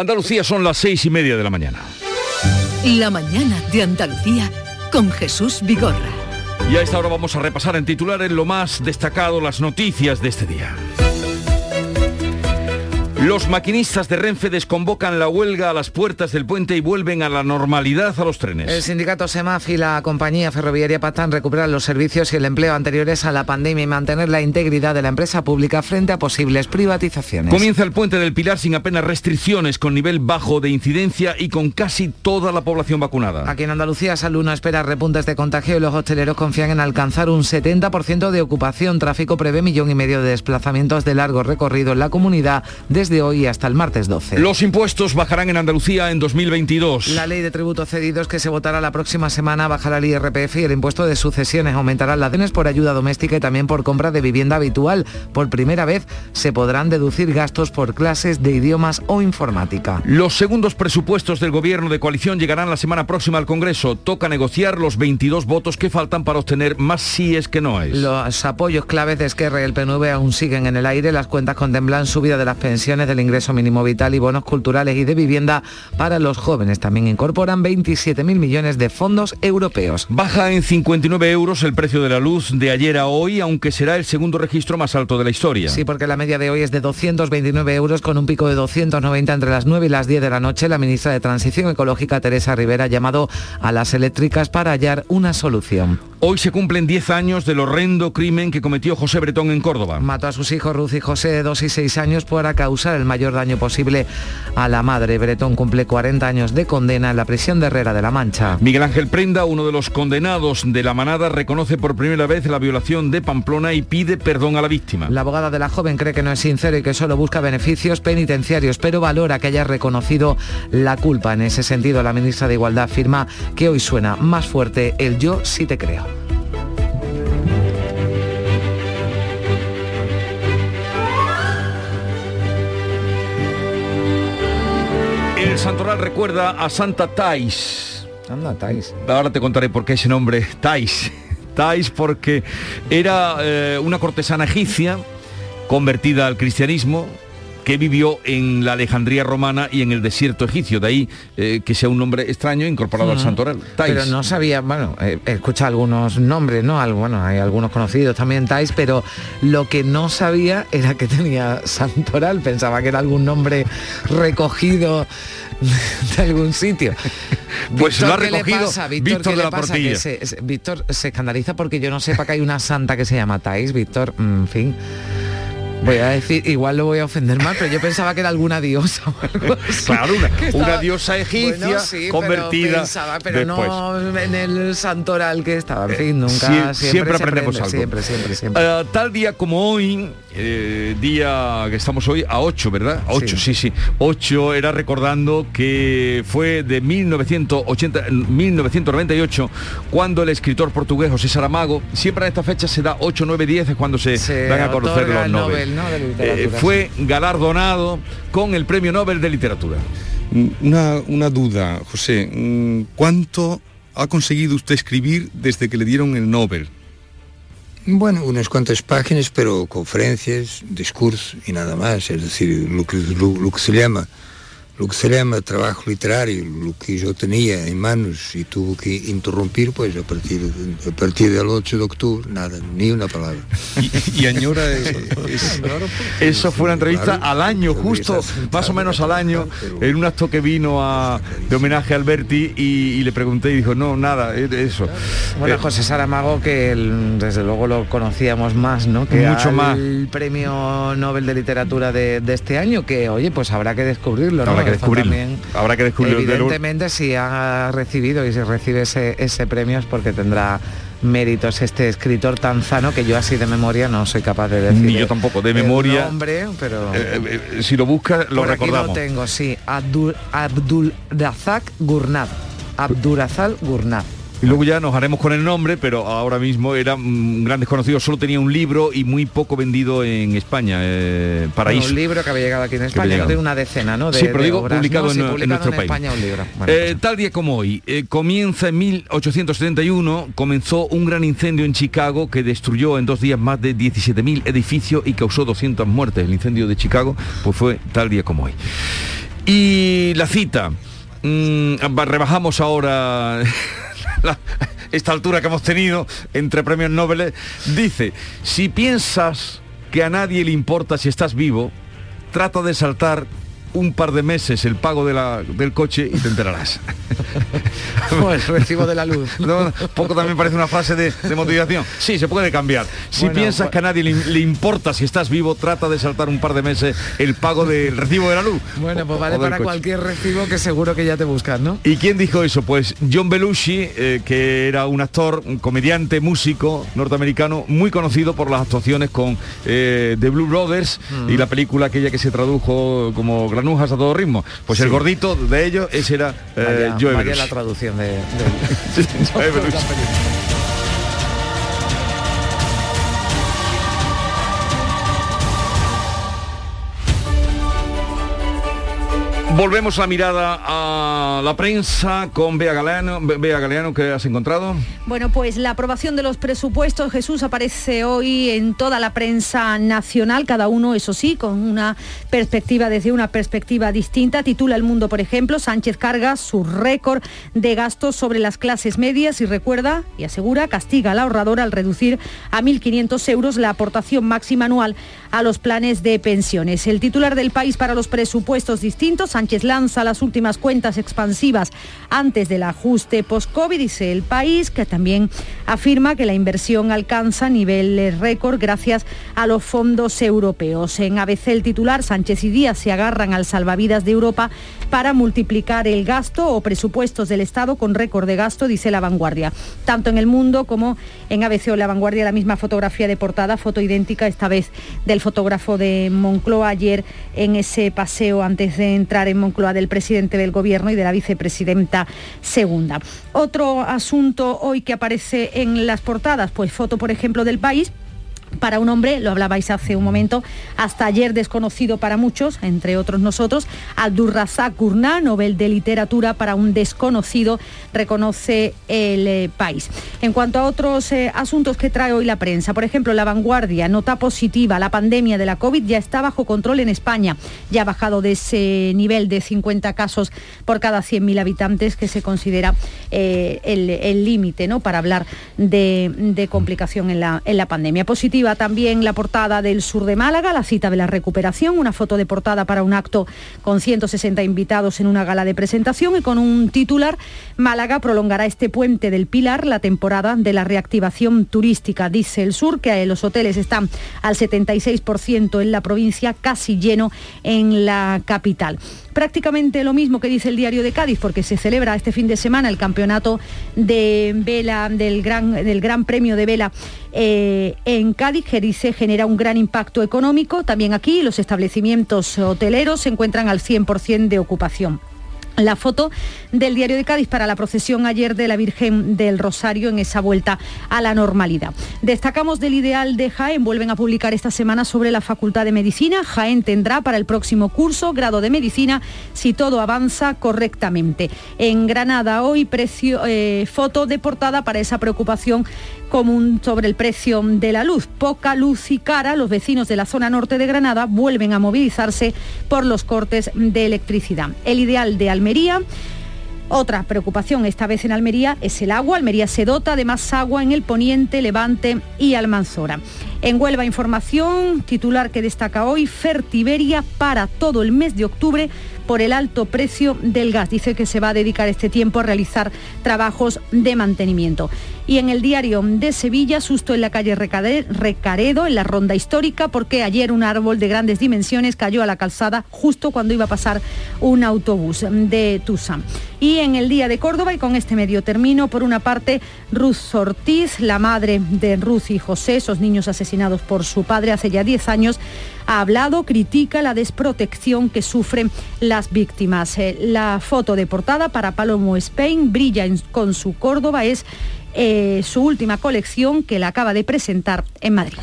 [SPEAKER 1] Andalucía son las seis y media de la mañana.
[SPEAKER 30] La mañana de Andalucía con Jesús Vigorra.
[SPEAKER 1] Y a esta hora vamos a repasar en titulares lo más destacado, las noticias de este día. Los maquinistas de Renfe desconvocan la huelga a las puertas del puente y vuelven a la normalidad a los trenes.
[SPEAKER 2] El sindicato SEMAF y la compañía ferroviaria pactan recuperar los servicios y el empleo anteriores a la pandemia y mantener la integridad de la empresa pública frente a posibles privatizaciones.
[SPEAKER 1] Comienza el puente del Pilar sin apenas restricciones, con nivel bajo de incidencia y con casi toda la población vacunada.
[SPEAKER 2] Aquí en Andalucía, Salud no espera repuntes de contagio y los hosteleros confían en alcanzar un 70% de ocupación. Tráfico prevé millón y medio de desplazamientos de largo recorrido en la comunidad desde hoy hasta el martes 12.
[SPEAKER 1] Los impuestos bajarán en Andalucía en 2022.
[SPEAKER 2] La ley de tributos cedidos que se votará la próxima semana bajará el IRPF y el impuesto de sucesiones. Aumentarán las denes por ayuda doméstica y también por compra de vivienda habitual. Por primera vez se podrán deducir gastos por clases de idiomas o informática.
[SPEAKER 1] Los segundos presupuestos del gobierno de coalición llegarán la semana próxima al Congreso. Toca negociar los 22 votos que faltan para obtener más síes que no es.
[SPEAKER 2] Los apoyos claves de Esquerra y el PNV aún siguen en el aire. Las cuentas contemplan subida de las pensiones del ingreso mínimo vital y bonos culturales y de vivienda para los jóvenes. También incorporan 27.000 millones de fondos europeos.
[SPEAKER 1] Baja en 59 euros el precio de la luz de ayer a hoy, aunque será el segundo registro más alto de la historia.
[SPEAKER 2] Sí, porque la media de hoy es de 229 euros con un pico de 290 entre las 9 y las 10 de la noche. La ministra de Transición Ecológica, Teresa Rivera, ha llamado a las eléctricas para hallar una solución.
[SPEAKER 1] Hoy se cumplen 10 años del horrendo crimen que cometió José Bretón en Córdoba.
[SPEAKER 2] Mató a sus hijos Ruth y José de 2 y 6 años para causar el mayor daño posible a la madre. Bretón cumple 40 años de condena en la prisión de Herrera de la Mancha.
[SPEAKER 1] Miguel Ángel Prenda, uno de los condenados de la manada, reconoce por primera vez la violación de Pamplona y pide perdón a la víctima.
[SPEAKER 2] La abogada de la joven cree que no es sincero y que solo busca beneficios penitenciarios, pero valora que haya reconocido la culpa. En ese sentido, la ministra de Igualdad afirma que hoy suena más fuerte el yo sí te creo.
[SPEAKER 1] El Santoral recuerda a Santa Tais.
[SPEAKER 2] Anda, Tais.
[SPEAKER 1] Ahora te contaré por qué ese nombre, Tais. Tais porque era eh, una cortesana egipcia convertida al cristianismo que vivió en la Alejandría romana y en el desierto egipcio, de ahí eh, que sea un nombre extraño incorporado al santoral. Tais.
[SPEAKER 2] Pero no sabía, bueno, he escuchado algunos nombres, ¿no? Al- Bueno, hay algunos conocidos también, Tais, pero lo que no sabía era que tenía Santoral. Pensaba que era algún nombre recogido de algún sitio.
[SPEAKER 1] Pues lo ha
[SPEAKER 2] ¿qué le
[SPEAKER 1] recogido
[SPEAKER 2] pasa?
[SPEAKER 1] Víctor
[SPEAKER 2] ¿qué
[SPEAKER 1] de
[SPEAKER 2] le
[SPEAKER 1] la
[SPEAKER 2] pasa?
[SPEAKER 1] Portilla.
[SPEAKER 2] Que se- se- Víctor se escandaliza porque yo no sepa que hay una santa que se llama Tais. Víctor, mm, en fin. Voy a decir, igual lo voy a ofender más, pero yo pensaba que era alguna diosa o algo así.
[SPEAKER 1] Claro, una,
[SPEAKER 2] Que
[SPEAKER 1] una
[SPEAKER 2] estaba-
[SPEAKER 1] diosa egipcia
[SPEAKER 2] Bueno, sí, pero
[SPEAKER 1] convertida
[SPEAKER 2] pensaba, pero
[SPEAKER 1] después.
[SPEAKER 2] no en el santoral que estaba. En fin, nunca.
[SPEAKER 1] Sie-
[SPEAKER 2] siempre,
[SPEAKER 1] siempre aprendemos
[SPEAKER 2] aprende,
[SPEAKER 1] algo.
[SPEAKER 2] Siempre, siempre, siempre.
[SPEAKER 1] Eh, tal día como hoy, eh, día que estamos hoy a 8, ¿verdad? A 8, sí. sí, 8 era recordando que fue de 1980, 1998 cuando el escritor portugués José Saramago, siempre en esta fecha se da 8, 9, 10 es cuando se,
[SPEAKER 2] Se
[SPEAKER 1] dan a conocer los
[SPEAKER 2] el
[SPEAKER 1] Nobel.
[SPEAKER 2] Nobel, ¿no? de literatura,
[SPEAKER 1] Eh, fue galardonado con el Premio Nobel de Literatura.
[SPEAKER 31] Una, una duda, José. mm, ¿Cuánto ha conseguido usted escribir desde que le dieron el Nobel?
[SPEAKER 32] Bueno, unas cuantas páginas, pero conferencias, discursos y nada más. Es decir, lo que, lo, lo que se llama lo que se llama trabajo literario, lo que yo tenía en manos y tuvo que interrumpir, pues a partir, a partir del 8 de octubre, nada, ni una palabra.
[SPEAKER 33] Y, y añora es- es-
[SPEAKER 1] Eso fue una entrevista al año, justo más o menos al año, en un acto que vino a, de homenaje a Alberti y, y le pregunté y dijo, no, nada, es- eso.
[SPEAKER 2] Bueno,
[SPEAKER 1] Eh,
[SPEAKER 2] José Saramago, que el- desde luego lo conocíamos más, ¿no? Que
[SPEAKER 1] Mucho
[SPEAKER 2] al
[SPEAKER 1] más.
[SPEAKER 2] premio Nobel de Literatura de, de este año, que oye, pues habrá que descubrirlo, ¿no?
[SPEAKER 1] Que
[SPEAKER 2] Esto
[SPEAKER 1] descubrirlo.
[SPEAKER 2] también,
[SPEAKER 1] Habrá que descubrirlo. de lo-
[SPEAKER 2] Evidentemente, si ha recibido y si recibe ese, ese premio es porque tendrá méritos este escritor tanzano que yo así de memoria no soy capaz de decir.
[SPEAKER 1] Ni yo tampoco, de memoria.
[SPEAKER 2] nombre, pero...
[SPEAKER 1] Eh, eh, si lo buscas, lo
[SPEAKER 2] Por aquí
[SPEAKER 1] recordamos.
[SPEAKER 2] lo tengo, sí. Abdul, Abdul Razak Gurnad. Abdurazal Gurnad.
[SPEAKER 1] Y luego ya nos haremos con el nombre, pero ahora mismo era un gran desconocido, solo tenía un libro y muy poco vendido en España, eh, Paraíso.
[SPEAKER 2] Bueno, un libro que había llegado aquí en España, de una decena, ¿no? De,
[SPEAKER 1] sí, pero
[SPEAKER 2] de
[SPEAKER 1] digo,
[SPEAKER 2] obras,
[SPEAKER 1] publicado
[SPEAKER 2] ¿no?
[SPEAKER 1] en,
[SPEAKER 2] Sí,
[SPEAKER 1] en
[SPEAKER 2] publicado
[SPEAKER 1] nuestro
[SPEAKER 2] en
[SPEAKER 1] país.
[SPEAKER 2] España un libro. Bueno,
[SPEAKER 1] Eh, tal día como hoy, eh, comienza en 1871, comenzó un gran incendio en Chicago que destruyó en dos días más de 17.000 edificios y causó 200 muertes. El incendio de Chicago pues fue tal día como hoy. Y la cita, mm, rebajamos ahora esta altura que hemos tenido entre premios Nobel, dice, si piensas que a nadie le importa si estás vivo, trata de saltar un par de meses el pago de la- del coche y te enterarás.
[SPEAKER 2] Como el recibo de la luz.
[SPEAKER 1] No, poco también parece una frase de, de motivación. Sí, se puede cambiar. Si
[SPEAKER 2] Bueno,
[SPEAKER 1] piensas
[SPEAKER 2] pues-
[SPEAKER 1] que a nadie le, le importa si estás vivo, trata de saltar un par de meses el pago del recibo de la luz.
[SPEAKER 2] Bueno, pues vale para
[SPEAKER 1] coche.
[SPEAKER 2] cualquier recibo que seguro que ya te buscas, ¿no?
[SPEAKER 1] ¿Y quién dijo eso? Pues John Belushi, eh, que era un actor, un comediante, músico norteamericano, muy conocido por las actuaciones con eh, The Blue Brothers y la película aquella que se tradujo como granujas a todo ritmo. Pues el
[SPEAKER 2] Sí.
[SPEAKER 1] gordito de ellos, ese era eh,
[SPEAKER 2] Vaya, vaya la traducción de, de-
[SPEAKER 1] Volvemos la mirada a la prensa con Bea Galeano. Be- Bea Galeano, ¿qué has encontrado?
[SPEAKER 9] Bueno, pues la aprobación de los presupuestos, Jesús, aparece hoy en toda la prensa nacional, cada uno, eso sí, con una perspectiva, desde una perspectiva distinta. Titula El Mundo, por ejemplo, Sánchez carga su récord de gastos sobre las clases medias y recuerda y asegura, castiga al ahorrador al reducir a 1.500 euros la aportación máxima anual a los planes de pensiones. El titular del país para los presupuestos distintos, Sánchez lanza las últimas cuentas expansivas antes del ajuste post-COVID, dice el país, que también afirma que la inversión alcanza niveles récord gracias a los fondos europeos. En ABC el titular, Sánchez y Díaz se agarran al salvavidas de Europa para multiplicar el gasto o presupuestos del Estado con récord de gasto, dice la vanguardia. Tanto en el mundo como en ABC o la vanguardia la misma fotografía de portada, foto idéntica esta vez del fotógrafo de Moncloa ayer en ese paseo antes de entrar en Moncloa del presidente del gobierno y de la vicepresidenta segunda. Otro asunto hoy que aparece en las portadas, pues foto por ejemplo del país para un hombre, lo hablabais hace un momento, hasta ayer desconocido para muchos, entre otros nosotros, Abdurrazak Gurnah, Nobel de Literatura para un desconocido, reconoce el eh, país. En cuanto a otros eh, asuntos que trae hoy la prensa, por ejemplo, la vanguardia, nota positiva, la pandemia de la COVID ya está bajo control en España, ya ha bajado de ese nivel de 50 casos por cada 100.000 habitantes que se considera eh, el límite ¿no? para hablar de, complicación en la pandemia. Positiva también la portada del sur de Málaga, la cita de la recuperación, una foto de portada para un acto con 160 invitados en una gala de presentación y con un titular, Málaga prolongará este puente del Pilar la temporada de la reactivación turística. Dice el sur que los hoteles están al 76% en la provincia, casi lleno en la capital prácticamente lo mismo que dice el diario de Cádiz, porque se celebra este fin de semana el campeonato de vela del Gran, del gran Premio de Vela eh, en Cádiz, que dice genera un gran impacto económico. También aquí los establecimientos hoteleros se encuentran al 100% de ocupación. La foto del diario de Cádiz para la procesión ayer de la Virgen del Rosario en esa vuelta a la normalidad. Destacamos del ideal de Jaén, vuelven a publicar esta semana sobre la Facultad de Medicina. Jaén tendrá para el próximo curso grado de medicina si todo avanza correctamente. En Granada hoy precio, eh, foto de portada para esa preocupación común sobre el precio de la luz. Poca luz y cara, los vecinos de la zona norte de Granada vuelven a movilizarse por los cortes de electricidad. El ideal de Almería otra preocupación, esta vez en Almería, es el agua. Almería se dota de más agua en el poniente, levante y Almanzora. En Huelva Información, titular que destaca hoy, Fertiberia para todo el mes de octubre por el alto precio del gas. Dice que se va a dedicar este tiempo a realizar trabajos de mantenimiento. Y en el diario de Sevilla, susto en la calle Recaredo, en la ronda histórica, porque ayer un árbol de grandes dimensiones cayó a la calzada justo cuando iba a pasar un autobús de Tusa. Y en el día de Córdoba, y con este medio termino, por una parte, Ruth Ortiz, la madre de Ruth y José, esos niños asesinados por su padre hace ya 10 años, ha hablado, critica la desprotección que sufren las víctimas. Eh, la foto de portada para Palomo Spain brilla con su Córdoba, es eh, su última colección que la acaba de presentar en Madrid.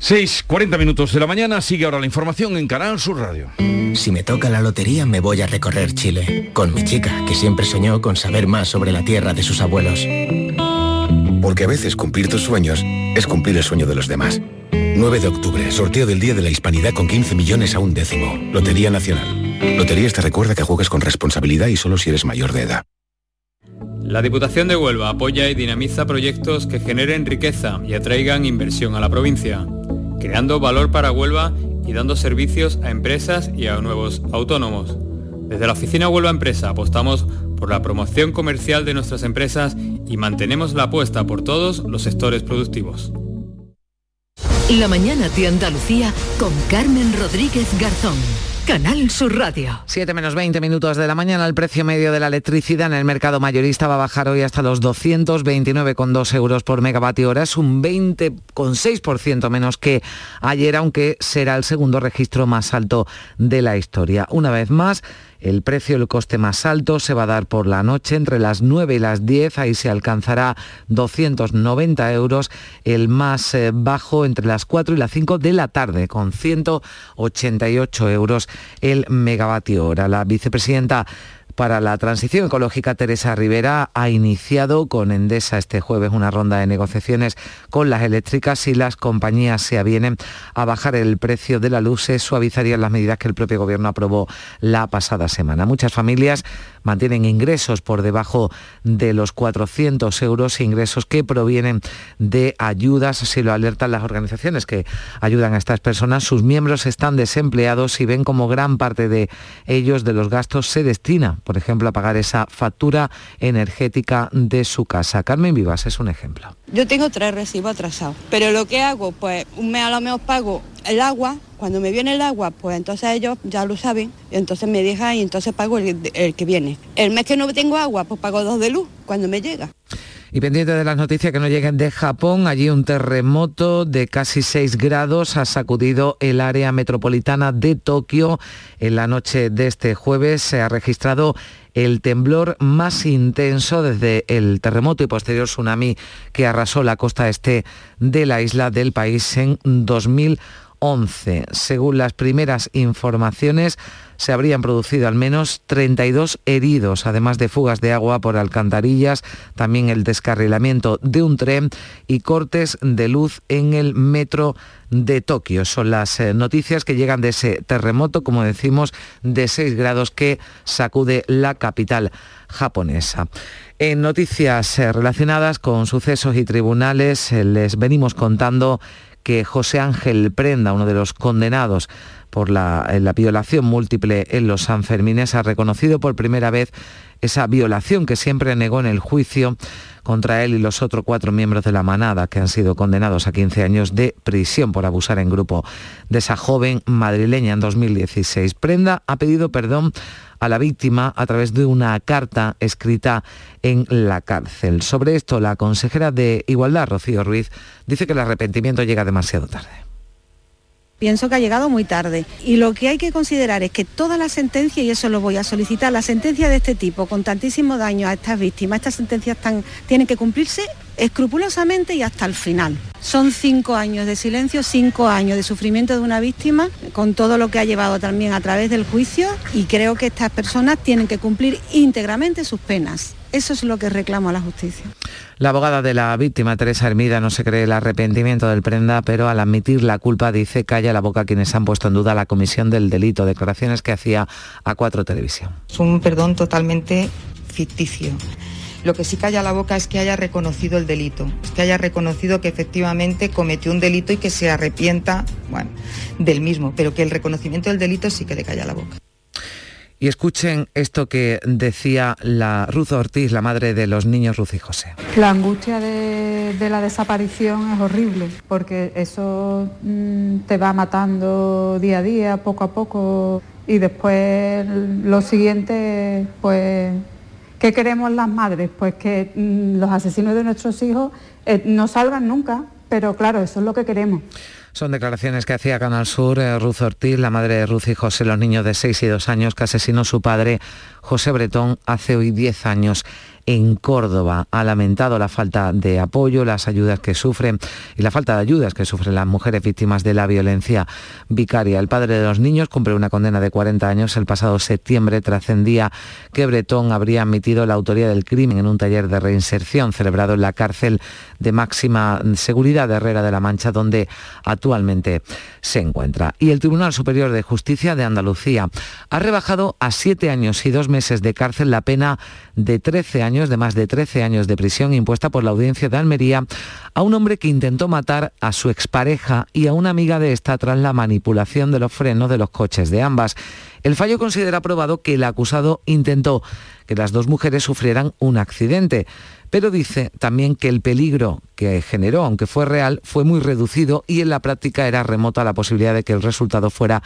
[SPEAKER 34] 6, 40 minutos de la mañana, sigue ahora la información en Canal Sur Radio.
[SPEAKER 35] Si me toca la lotería me voy a recorrer Chile, con mi chica, que siempre soñó con saber más sobre la tierra de sus abuelos.
[SPEAKER 36] Porque a veces cumplir tus sueños es cumplir el sueño de los demás. 9 de octubre, sorteo del Día de la Hispanidad con 15 millones a un décimo. Lotería Nacional. Loterías te recuerda que juegues con responsabilidad y solo si eres mayor de edad.
[SPEAKER 37] La Diputación de Huelva apoya y dinamiza proyectos que generen riqueza y atraigan inversión a la provincia, creando valor para Huelva y dando servicios a empresas y a nuevos autónomos. Desde la oficina Huelva Empresa apostamos por la promoción comercial de nuestras empresas y mantenemos la apuesta por todos los sectores productivos.
[SPEAKER 30] La mañana de Andalucía con Carmen Rodríguez Garzón. Canal Sur Radio.
[SPEAKER 2] 7 menos 20 minutos de la mañana, el precio medio de la electricidad en el mercado mayorista va a bajar hoy hasta los 229,2 euros por megavatio hora. Es un 20,6% menos que ayer, aunque será el segundo registro más alto de la historia. Una vez más, el precio, el coste más alto se va a dar por la noche entre las 9 y las 10, ahí se alcanzará 290 euros, el más eh, bajo entre las 4 y las 5 de la tarde, con 188 euros el megavatio hora. La vicepresidenta para la transición ecológica, Teresa Rivera, ha iniciado con Endesa este jueves una ronda de negociaciones con las eléctricas y las compañías se avienen a bajar el precio de la luz, se suavizarían las medidas que el propio gobierno aprobó la pasada semana. Muchas familias mantienen ingresos por debajo de los 400 euros, ingresos que provienen de ayudas, así lo alertan las organizaciones que ayudan a estas personas. Sus miembros están desempleados y ven como gran parte de ellos, de los gastos, se destina, por ejemplo, a pagar esa factura energética de su casa. Carmen Vivas es un ejemplo.
[SPEAKER 38] Yo tengo tres recibos atrasados, pero lo que hago, pues un mes a lo mejor pago el agua, cuando me viene el agua, pues entonces ellos ya lo saben, entonces me dejan y entonces pago el, el, que viene. El mes que no tengo agua, pues pago dos de luz cuando me llega.
[SPEAKER 2] Y pendiente de las noticias que nos lleguen de Japón, allí un terremoto de casi 6 grados ha sacudido el área metropolitana de Tokio. En la noche de este jueves se ha registrado el temblor más intenso desde el terremoto y posterior tsunami que arrasó la costa este de la isla del país en 2011. Según las primeras informaciones, se habrían producido al menos 32 heridos, además de fugas de agua por alcantarillas, también el descarrilamiento de un tren y cortes de luz en el metro de Tokio. Son las eh, noticias que llegan de ese terremoto, como decimos, de 6 grados que sacude la capital japonesa. En noticias eh, relacionadas con sucesos y tribunales, eh, les venimos contando que José Ángel Prenda, uno de los condenados por la, violación múltiple en los Sanfermines, ha reconocido por primera vez esa violación que siempre negó en el juicio contra él y los otros cuatro miembros de la manada que han sido condenados a 15 años de prisión por abusar en grupo de esa joven madrileña en 2016. Prenda ha pedido perdón a la víctima a través de una carta escrita en la cárcel. Sobre esto, la consejera de Igualdad, Rocío Ruiz, dice que el arrepentimiento llega demasiado tarde.
[SPEAKER 39] Pienso que ha llegado muy tarde. Y lo que hay que considerar es que toda la sentencia, y eso lo voy a solicitar, la sentencia de este tipo, con tantísimo daño a estas víctimas, estas sentencias tienen que cumplirse escrupulosamente y hasta el final. Son cinco años de silencio, cinco años de sufrimiento de una víctima, con todo lo que ha llevado también a través del juicio y creo que estas personas tienen que cumplir íntegramente sus penas. Eso es lo que reclamo a la justicia.
[SPEAKER 2] La abogada de la víctima, Teresa Hermida, no se cree el arrepentimiento del prenda, pero al admitir la culpa dice calla la boca quienes han puesto en duda la comisión del delito, declaraciones que hacía a Cuatro Televisión.
[SPEAKER 40] Es un perdón totalmente ficticio. Lo que sí calla la boca es que haya reconocido el delito, es que haya reconocido que efectivamente cometió un delito y que se arrepienta, bueno, del mismo, pero que el reconocimiento del delito sí que le calla la boca.
[SPEAKER 2] Y escuchen esto que decía la Ruth Ortiz, la madre de los niños Ruth y José.
[SPEAKER 41] La angustia de, la desaparición es horrible, porque eso mm, te va matando día a día, poco a poco, y después lo siguiente, pues, ¿qué queremos las madres? Pues que mm, los asesinos de nuestros hijos eh, no salgan nunca, pero claro, eso es lo que queremos.
[SPEAKER 2] Son declaraciones que hacía Canal Sur eh, Ruth Ortiz, la madre de Ruth y José, los niños de 6 y 2 años que asesinó su padre José Bretón hace hoy 10 años en Córdoba. Ha lamentado la falta de apoyo, las ayudas que sufren y la falta de ayudas que sufren las mujeres víctimas de la violencia vicaria. El padre de los niños cumple una condena de 40 años. El pasado septiembre trascendía que Bretón habría admitido la autoría del crimen en un taller de reinserción celebrado en la cárcel de máxima seguridad de Herrera de la Mancha, donde actualmente se encuentra. Y el Tribunal Superior de Justicia de Andalucía ha rebajado a siete años y dos meses de cárcel la pena de 13 años, de más de 13 años de prisión impuesta por la audiencia de Almería a un hombre que intentó matar a su expareja y a una amiga de esta tras la manipulación de los frenos de los coches de ambas. El fallo considera probado que el acusado intentó que las dos mujeres sufrieran un accidente, pero dice también que el peligro que generó, aunque fue real, fue muy reducido y en la práctica era remota la posibilidad de que el resultado fuera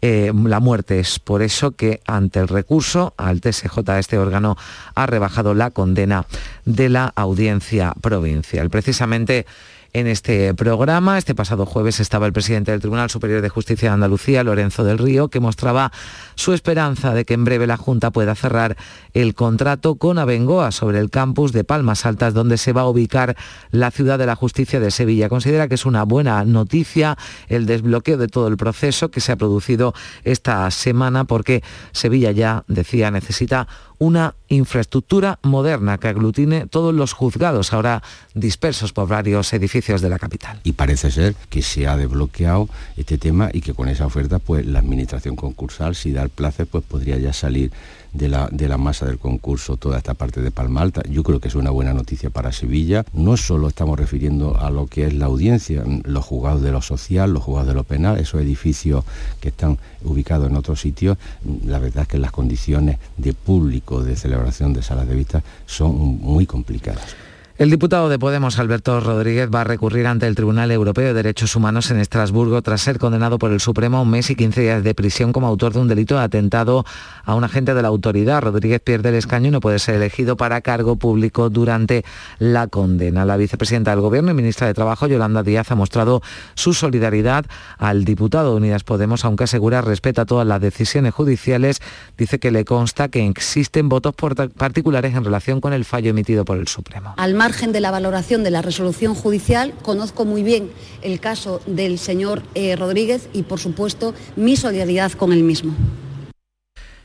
[SPEAKER 2] eh, la muerte. Es por eso que ante el recurso al TSJ este órgano ha rebajado la condena de la audiencia provincial. Precisamente en este programa. Este pasado jueves estaba el presidente del Tribunal Superior de Justicia de Andalucía, Lorenzo del Río, que mostraba su esperanza de que en breve la Junta pueda cerrar el contrato con Abengoa sobre el campus de Palmas Altas, donde se va a ubicar la ciudad de la justicia de Sevilla. Considera que es una buena noticia el desbloqueo de todo el proceso que se ha producido esta semana, porque Sevilla ya, decía, necesita una infraestructura moderna que aglutine todos los juzgados ahora dispersos por varios edificios de la capital.
[SPEAKER 42] Y parece ser que se ha desbloqueado este tema y que con esa oferta pues la administración concursal, si da el placer, pues podría ya salir de la, de la masa del concurso toda esta parte de Palma Alta. Yo creo que es una buena noticia para Sevilla. No solo estamos refiriendo a lo que es la audiencia, los juzgados de lo social, los juzgados de lo penal, esos edificios que están ubicados en otros sitios, la verdad es que las condiciones de público, de celebración de salas de vista son muy complicadas.
[SPEAKER 2] El diputado de Podemos, Alberto Rodríguez, va a recurrir ante el Tribunal Europeo de Derechos Humanos en Estrasburgo tras ser condenado por el Supremo a un mes y 15 días de prisión como autor de un delito de atentado a un agente de la autoridad. Rodríguez pierde el escaño y no puede ser elegido para cargo público durante la condena. La vicepresidenta del Gobierno y ministra de Trabajo, Yolanda Díaz, ha mostrado su solidaridad al diputado de Unidas Podemos, aunque asegura respeta todas las decisiones judiciales. Dice que le consta que existen votos particulares en relación con el fallo emitido por el Supremo
[SPEAKER 43] margen de la valoración de la resolución judicial, conozco muy bien el caso del señor eh, Rodríguez y, por supuesto, mi solidaridad con el mismo.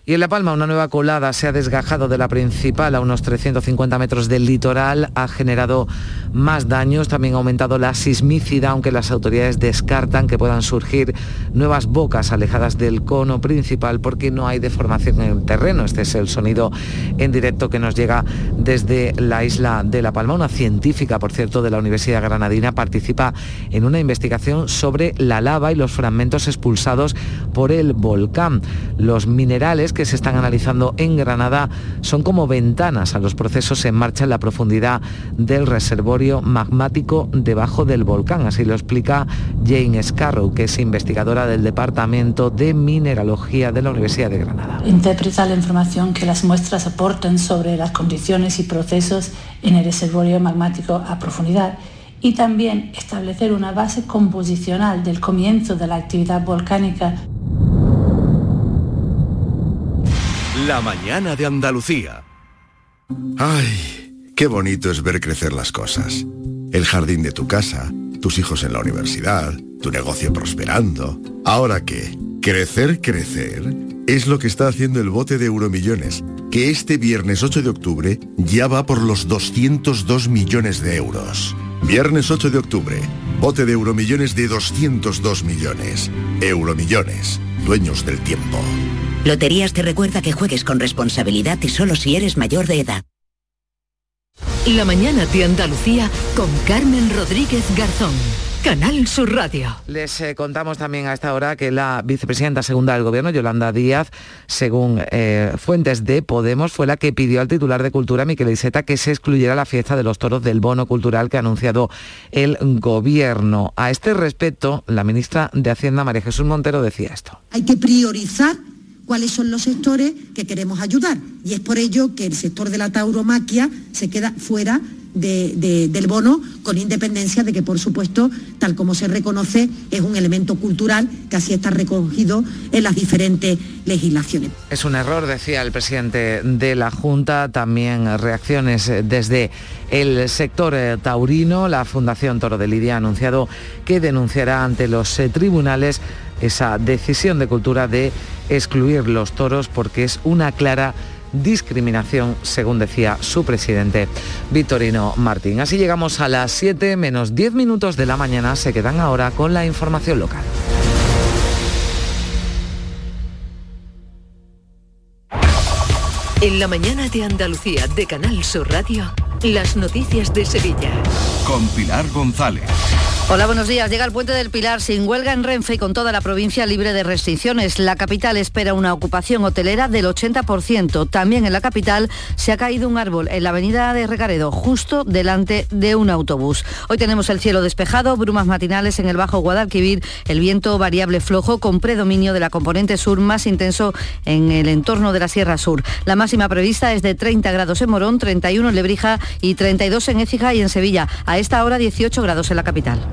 [SPEAKER 2] Y en La Palma una nueva colada se ha desgajado de la principal a unos 350 metros del litoral, ha generado más daños, también ha aumentado la sismicidad, aunque las autoridades descartan que puedan surgir nuevas bocas alejadas del cono principal porque no hay deformación en el terreno. Este es el sonido en directo que nos llega desde la isla de La Palma. Una científica, por cierto, de la Universidad Granadina participa en una investigación sobre la lava y los fragmentos expulsados por el volcán. Los minerales que se están analizando en Granada son como ventanas a los procesos en marcha en la profundidad del reservorio magmático debajo del volcán. Así lo explica Jane Scarrow, que es investigadora del Departamento de Mineralogía de la Universidad de Granada.
[SPEAKER 44] Interpreta la información que las muestras aportan sobre las condiciones y procesos en el reservorio magmático a profundidad y también establecer una base composicional del comienzo de la actividad volcánica
[SPEAKER 25] La mañana de Andalucía.
[SPEAKER 26] Ay, Qué bonito es ver crecer las cosas. El jardín de tu casa, tus hijos en la universidad, tu negocio prosperando. Ahora qué, crecer, crecer es lo que está haciendo el bote de Euromillones, que este viernes 8 de octubre ya va por los 202 millones de euros. Viernes 8 de octubre, bote de Euromillones de 202 millones. Euromillones, dueños del tiempo.
[SPEAKER 45] Loterías te recuerda que juegues con responsabilidad y solo si eres mayor de edad.
[SPEAKER 30] La mañana de Andalucía con Carmen Rodríguez Garzón. Canal Sur Radio.
[SPEAKER 2] Les eh, contamos también a esta hora que la vicepresidenta segunda del Gobierno, Yolanda Díaz, según eh, fuentes de Podemos, fue la que pidió al titular de Cultura, Miquel Iseta, que se excluyera la fiesta de los toros del bono cultural que ha anunciado el Gobierno. A este respecto, la ministra de Hacienda, María Jesús Montero, decía esto.
[SPEAKER 46] Hay que priorizar cuáles son los sectores que queremos ayudar. Y es por ello que el sector de la tauromaquia se queda fuera de- de- del bono, con independencia de que, por supuesto, tal como se reconoce, es un elemento cultural que así está recogido en las diferentes legislaciones.
[SPEAKER 2] Es un error, decía el presidente de la Junta. También reacciones desde el sector eh, taurino. La Fundación Toro de Lidia ha anunciado que denunciará ante los eh, tribunales esa decisión de cultura de excluir los toros porque es una clara discriminación, según decía su presidente Victorino Martín. Así llegamos a las 7 menos 10 minutos de la mañana. Se quedan ahora con la información local.
[SPEAKER 30] En la mañana de Andalucía de Canal Sur Radio, las noticias de Sevilla.
[SPEAKER 25] Con Pilar González.
[SPEAKER 47] Hola, buenos días. Llega el puente del Pilar sin huelga en Renfe y con toda la provincia libre de restricciones. La capital espera una ocupación hotelera del 80%. También en la capital se ha caído un árbol en la avenida de Recaredo, justo delante de un autobús. Hoy tenemos el cielo despejado, brumas matinales en el Bajo Guadalquivir, el viento variable flojo con predominio de la componente sur más intenso en el entorno de la Sierra Sur. La máxima prevista es de 30 grados en Morón, 31 en Lebrija y 32 en Écija y en Sevilla. A esta hora 18 grados en la capital.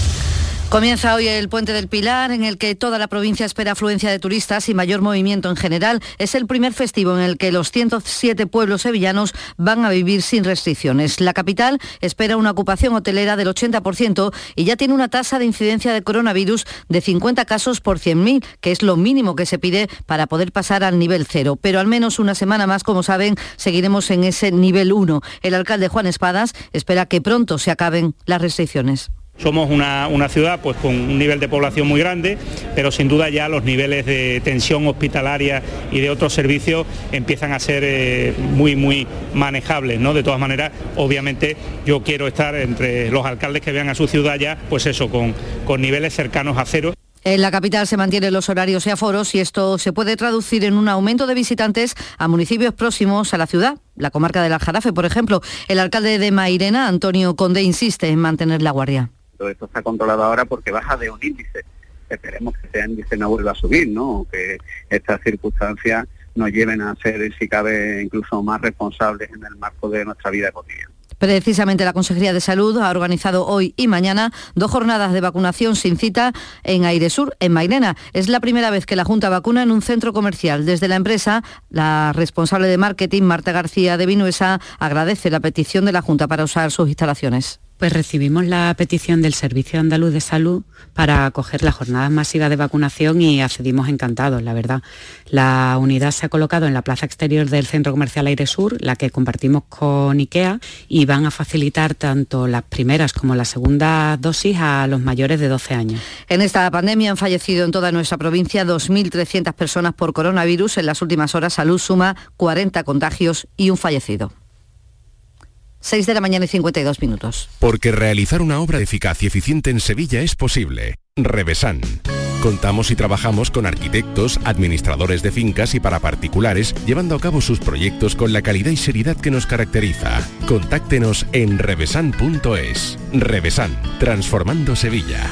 [SPEAKER 47] Comienza hoy el Puente del Pilar, en el que toda la provincia espera afluencia de turistas y mayor movimiento en general. Es el primer festivo en el que los 107 pueblos sevillanos van a vivir sin restricciones. La capital espera una ocupación hotelera del 80% y ya tiene una tasa de incidencia de coronavirus de 50 casos por 100.000, que es lo mínimo que se pide para poder pasar al nivel cero. Pero al menos una semana más, como saben, seguiremos en ese nivel 1. El alcalde Juan Espadas espera que pronto se acaben las restricciones.
[SPEAKER 48] Somos una, una ciudad pues, con un nivel de población muy grande, pero sin duda ya los niveles de tensión hospitalaria y de otros servicios empiezan a ser eh, muy, muy manejables. ¿no? De todas maneras, obviamente yo quiero estar entre los alcaldes que vean a su ciudad ya, pues eso, con, con niveles cercanos a cero.
[SPEAKER 47] En la capital se mantienen los horarios y aforos y esto se puede traducir en un aumento de visitantes a municipios próximos a la ciudad. La comarca del Aljarafe, por ejemplo. El alcalde de Mairena, Antonio Conde, insiste en mantener la guardia.
[SPEAKER 49] Todo esto está controlado ahora porque baja de un índice. Esperemos que ese índice no vuelva a subir, ¿no? Que estas circunstancias nos lleven a ser, si cabe, incluso más responsables en el marco de nuestra vida cotidiana.
[SPEAKER 47] Precisamente la Consejería de Salud ha organizado hoy y mañana dos jornadas de vacunación sin cita en Airesur, en Mairena. Es la primera vez que la Junta vacuna en un centro comercial. Desde la empresa, la responsable de marketing, Marta García de Vinuesa, agradece la petición de la Junta para usar sus instalaciones.
[SPEAKER 50] Pues recibimos la petición del Servicio Andaluz de Salud para acoger las jornadas masivas de vacunación y accedimos encantados, la verdad. La unidad se ha colocado en la plaza exterior del Centro Comercial Aire Sur, la que compartimos con IKEA, y van a facilitar tanto las primeras como las segundas dosis a los mayores de 12 años.
[SPEAKER 47] En esta pandemia han fallecido en toda nuestra provincia 2.300 personas por coronavirus. En las últimas horas, Salud suma 40 contagios y un fallecido. 6 de la mañana y 52 minutos.
[SPEAKER 36] Porque realizar una obra eficaz y eficiente en Sevilla es posible. Revesan. Contamos y trabajamos con arquitectos, administradores de fincas y para particulares, llevando a cabo sus proyectos con la calidad y seriedad que nos caracteriza. Contáctenos en revesan.es. Revesan, transformando Sevilla.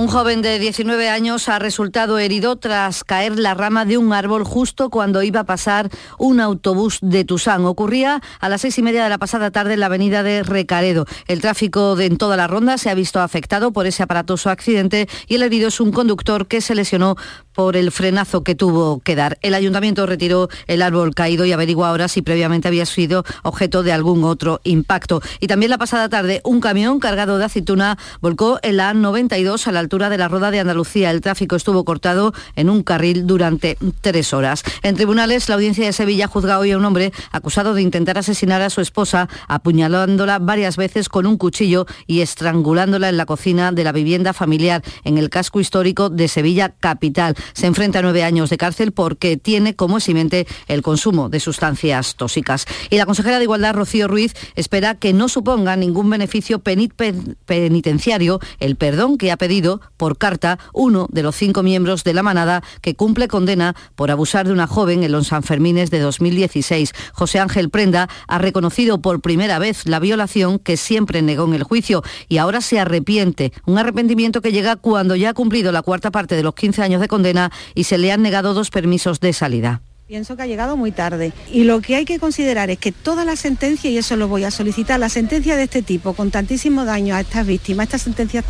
[SPEAKER 47] Un joven de 19 años ha resultado herido tras caer la rama de un árbol justo cuando iba a pasar un autobús de Tusán. Ocurría a las seis y media de la pasada tarde en la avenida de Recaredo. El tráfico de en toda la ronda se ha visto afectado por ese aparatoso accidente y el herido es un conductor que se lesionó por el frenazo que tuvo que dar. El ayuntamiento retiró el árbol caído y averigua ahora si previamente había sido objeto de algún otro impacto. Y también la pasada tarde un camión cargado de aceituna volcó en la A92 a la altura de la Roda de Andalucía. El tráfico estuvo cortado en un carril durante tres horas. En tribunales, la audiencia de Sevilla juzga hoy a un hombre acusado de intentar asesinar a su esposa, apuñalándola varias veces con un cuchillo y estrangulándola en la cocina de la vivienda familiar en el casco histórico de Sevilla capital se enfrenta a nueve años de cárcel porque tiene como eximente el consumo de sustancias tóxicas. Y la consejera de Igualdad, Rocío Ruiz, espera que no suponga ningún beneficio penitenciario el perdón que ha pedido por carta uno de los cinco miembros de la manada que cumple condena por abusar de una joven en los Sanfermines de 2016. José Ángel Prenda ha reconocido por primera vez la violación que siempre negó en el juicio y ahora se arrepiente. Un arrepentimiento que llega cuando ya ha cumplido la cuarta parte de los 15 años de condena y se le han negado dos permisos de salida.
[SPEAKER 39] Pienso que ha llegado muy tarde y lo que hay que considerar es que toda la sentencia, y eso lo voy a solicitar, la sentencia de este tipo, con tantísimo daño a estas víctimas, estas sentencias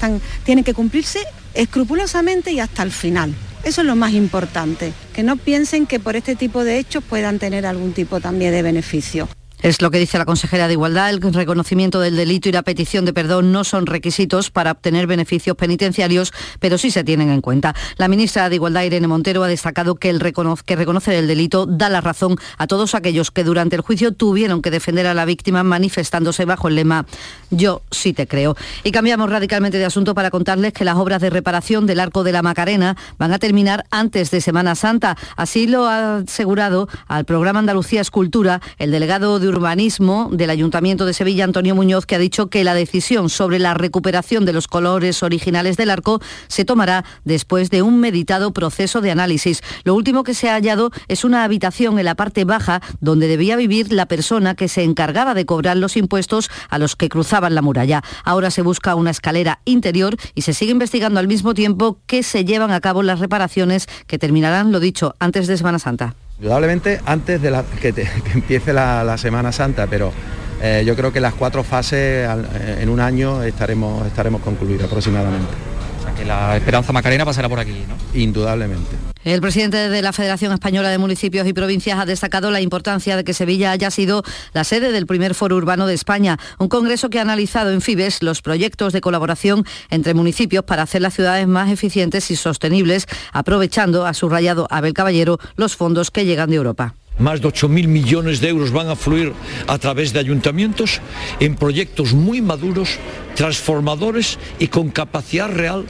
[SPEAKER 39] tienen que cumplirse escrupulosamente y hasta el final. Eso es lo más importante, que no piensen que por este tipo de hechos puedan tener algún tipo también de beneficio.
[SPEAKER 47] Es lo que dice la consejera de Igualdad. El reconocimiento del delito y la petición de perdón no son requisitos para obtener beneficios penitenciarios, pero sí se tienen en cuenta. La ministra de Igualdad, Irene Montero, ha destacado que, el que reconocer el delito da la razón a todos aquellos que durante el juicio tuvieron que defender a la víctima manifestándose bajo el lema Yo sí te creo. Y cambiamos radicalmente de asunto para contarles que las obras de reparación del Arco de la Macarena van a terminar antes de Semana Santa. Así lo ha asegurado al programa Andalucía Escultura el delegado de Urbanismo del Ayuntamiento de Sevilla, Antonio Muñoz, que ha dicho que la decisión sobre la recuperación de los colores originales del arco se tomará después de un meditado proceso de análisis. Lo último que se ha hallado es una habitación en la parte baja donde debía vivir la persona que se encargaba de cobrar los impuestos a los que cruzaban la muralla. Ahora se busca una escalera interior y se sigue investigando al mismo tiempo que se llevan a cabo las reparaciones que terminarán, lo dicho, antes de Semana Santa.
[SPEAKER 51] Indudablemente antes de que, empiece la, Semana Santa, pero eh, yo creo que las cuatro fases eh, en un año estaremos, estaremos concluidos aproximadamente.
[SPEAKER 52] O sea que la Esperanza Macarena pasará por aquí, ¿no?
[SPEAKER 51] Indudablemente.
[SPEAKER 47] El presidente de la Federación Española de Municipios y Provincias ha destacado la importancia de que Sevilla haya sido la sede del primer foro urbano de España, un congreso que ha analizado en FIBES los proyectos de colaboración entre municipios para hacer las ciudades más eficientes y sostenibles, aprovechando, ha subrayado Abel Caballero, los fondos que llegan de Europa.
[SPEAKER 53] Más de 8.000 millones de euros van a fluir a través de ayuntamientos en proyectos muy maduros, transformadores y con capacidad real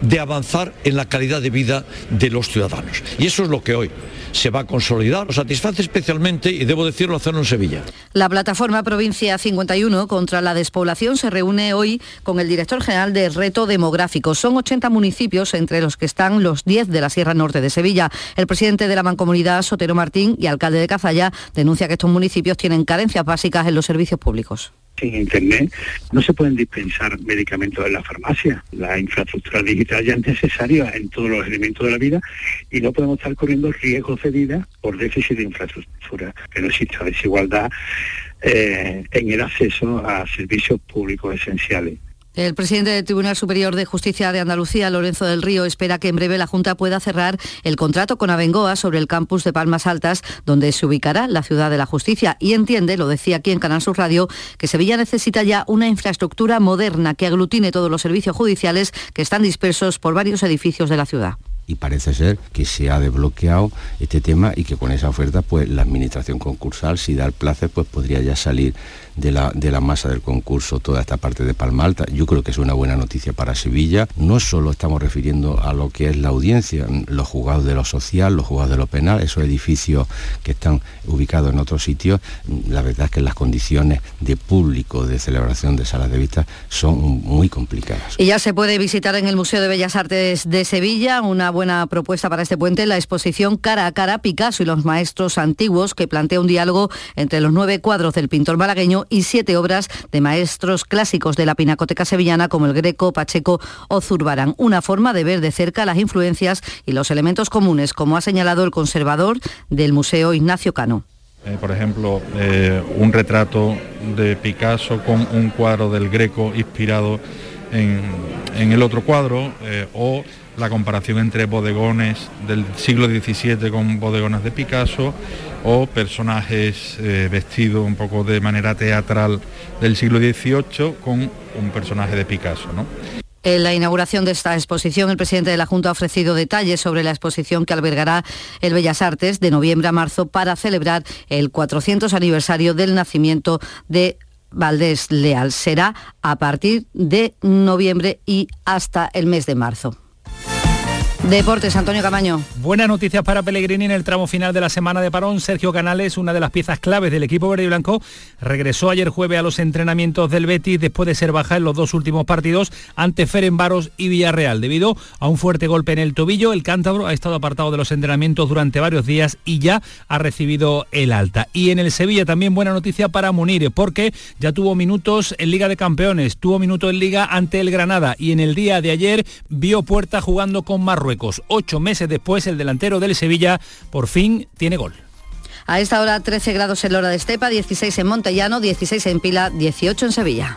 [SPEAKER 53] de avanzar en la calidad de vida de los ciudadanos. Y eso es lo que hoy se va a consolidar. Lo satisface especialmente, y debo decirlo, hacerlo en Sevilla.
[SPEAKER 47] La plataforma Provincia 51 contra la despoblación se reúne hoy con el director general de Reto Demográfico. Son 80 municipios, entre los que están los 10 de la Sierra Norte de Sevilla. El presidente de la Mancomunidad, Sotero Martín, y alcalde de Cazalla, denuncia que estos municipios tienen carencias básicas en los servicios públicos
[SPEAKER 54] sin Internet no se pueden dispensar medicamentos en la farmacia. La infraestructura digital ya es necesaria en todos los elementos de la vida y no podemos estar corriendo riesgos de vida por déficit de infraestructura. Que no exista desigualdad eh, en el acceso a servicios públicos esenciales.
[SPEAKER 47] El presidente del Tribunal Superior de Justicia de Andalucía, Lorenzo del Río, espera que en breve la Junta pueda cerrar el contrato con Abengoa sobre el campus de Palmas Altas, donde se ubicará la ciudad de la justicia. Y entiende, lo decía aquí en Canal Sur Radio, que Sevilla necesita ya una infraestructura moderna que aglutine todos los servicios judiciales que están dispersos por varios edificios de la ciudad.
[SPEAKER 42] y parece ser que se ha desbloqueado este tema y que con esa oferta pues la administración concursal si da el placer pues podría ya salir de la, de la masa del concurso toda esta parte de Palmalta. Yo creo que es una buena noticia para Sevilla. No solo estamos refiriendo a lo que es la audiencia, los juzgados de lo social, los juzgados de lo penal, esos edificios que están ubicados en otros sitios, la verdad es que las condiciones de público, de celebración de salas de vista son muy complicadas.
[SPEAKER 47] Y ya se puede visitar en el Museo de Bellas Artes de Sevilla una buena propuesta para este puente, la exposición Cara a Cara Picasso y los maestros antiguos, que plantea un diálogo entre los nueve cuadros del pintor malagueño y siete obras de maestros clásicos de la pinacoteca sevillana como el Greco, Pacheco o Zurbarán. Una forma de ver de cerca las influencias y los elementos comunes, como ha señalado el conservador del Museo Ignacio Cano.
[SPEAKER 55] Eh, por ejemplo, eh, un retrato de Picasso con un cuadro del Greco inspirado en, el otro cuadro eh, o la comparación entre bodegones del siglo XVII con bodegones de Picasso o personajes eh, vestidos un poco de manera teatral del siglo XVIII con un personaje de Picasso.
[SPEAKER 47] En la inauguración de esta exposición, el presidente de la Junta ha ofrecido detalles sobre la exposición que albergará el Bellas Artes de noviembre a marzo para celebrar el 400 aniversario del nacimiento de Valdés Leal. Será a partir de noviembre y hasta el mes de marzo. Deportes, Antonio Camaño.
[SPEAKER 28] Buenas noticias para Pellegrini en el tramo final de la semana de parón. Sergio Canales, una de las piezas claves del equipo verde y blanco, regresó ayer jueves a los entrenamientos del Betis después de ser baja en los dos últimos partidos ante Ferenbaros y Villarreal. Debido a un fuerte golpe en el tobillo, el cántabro ha estado apartado de los entrenamientos durante varios días y ya ha recibido el alta. Y en el Sevilla también buena noticia para Munir, porque ya tuvo minutos en Liga de Campeones, tuvo minutos en Liga ante el Granada y en el día de ayer vio puerta jugando con Ocho meses después, el delantero del Sevilla por fin tiene gol.
[SPEAKER 47] A esta hora 13 grados en Lora de Estepa, 16 en Montellano, 16 en Pila, 18 en Sevilla.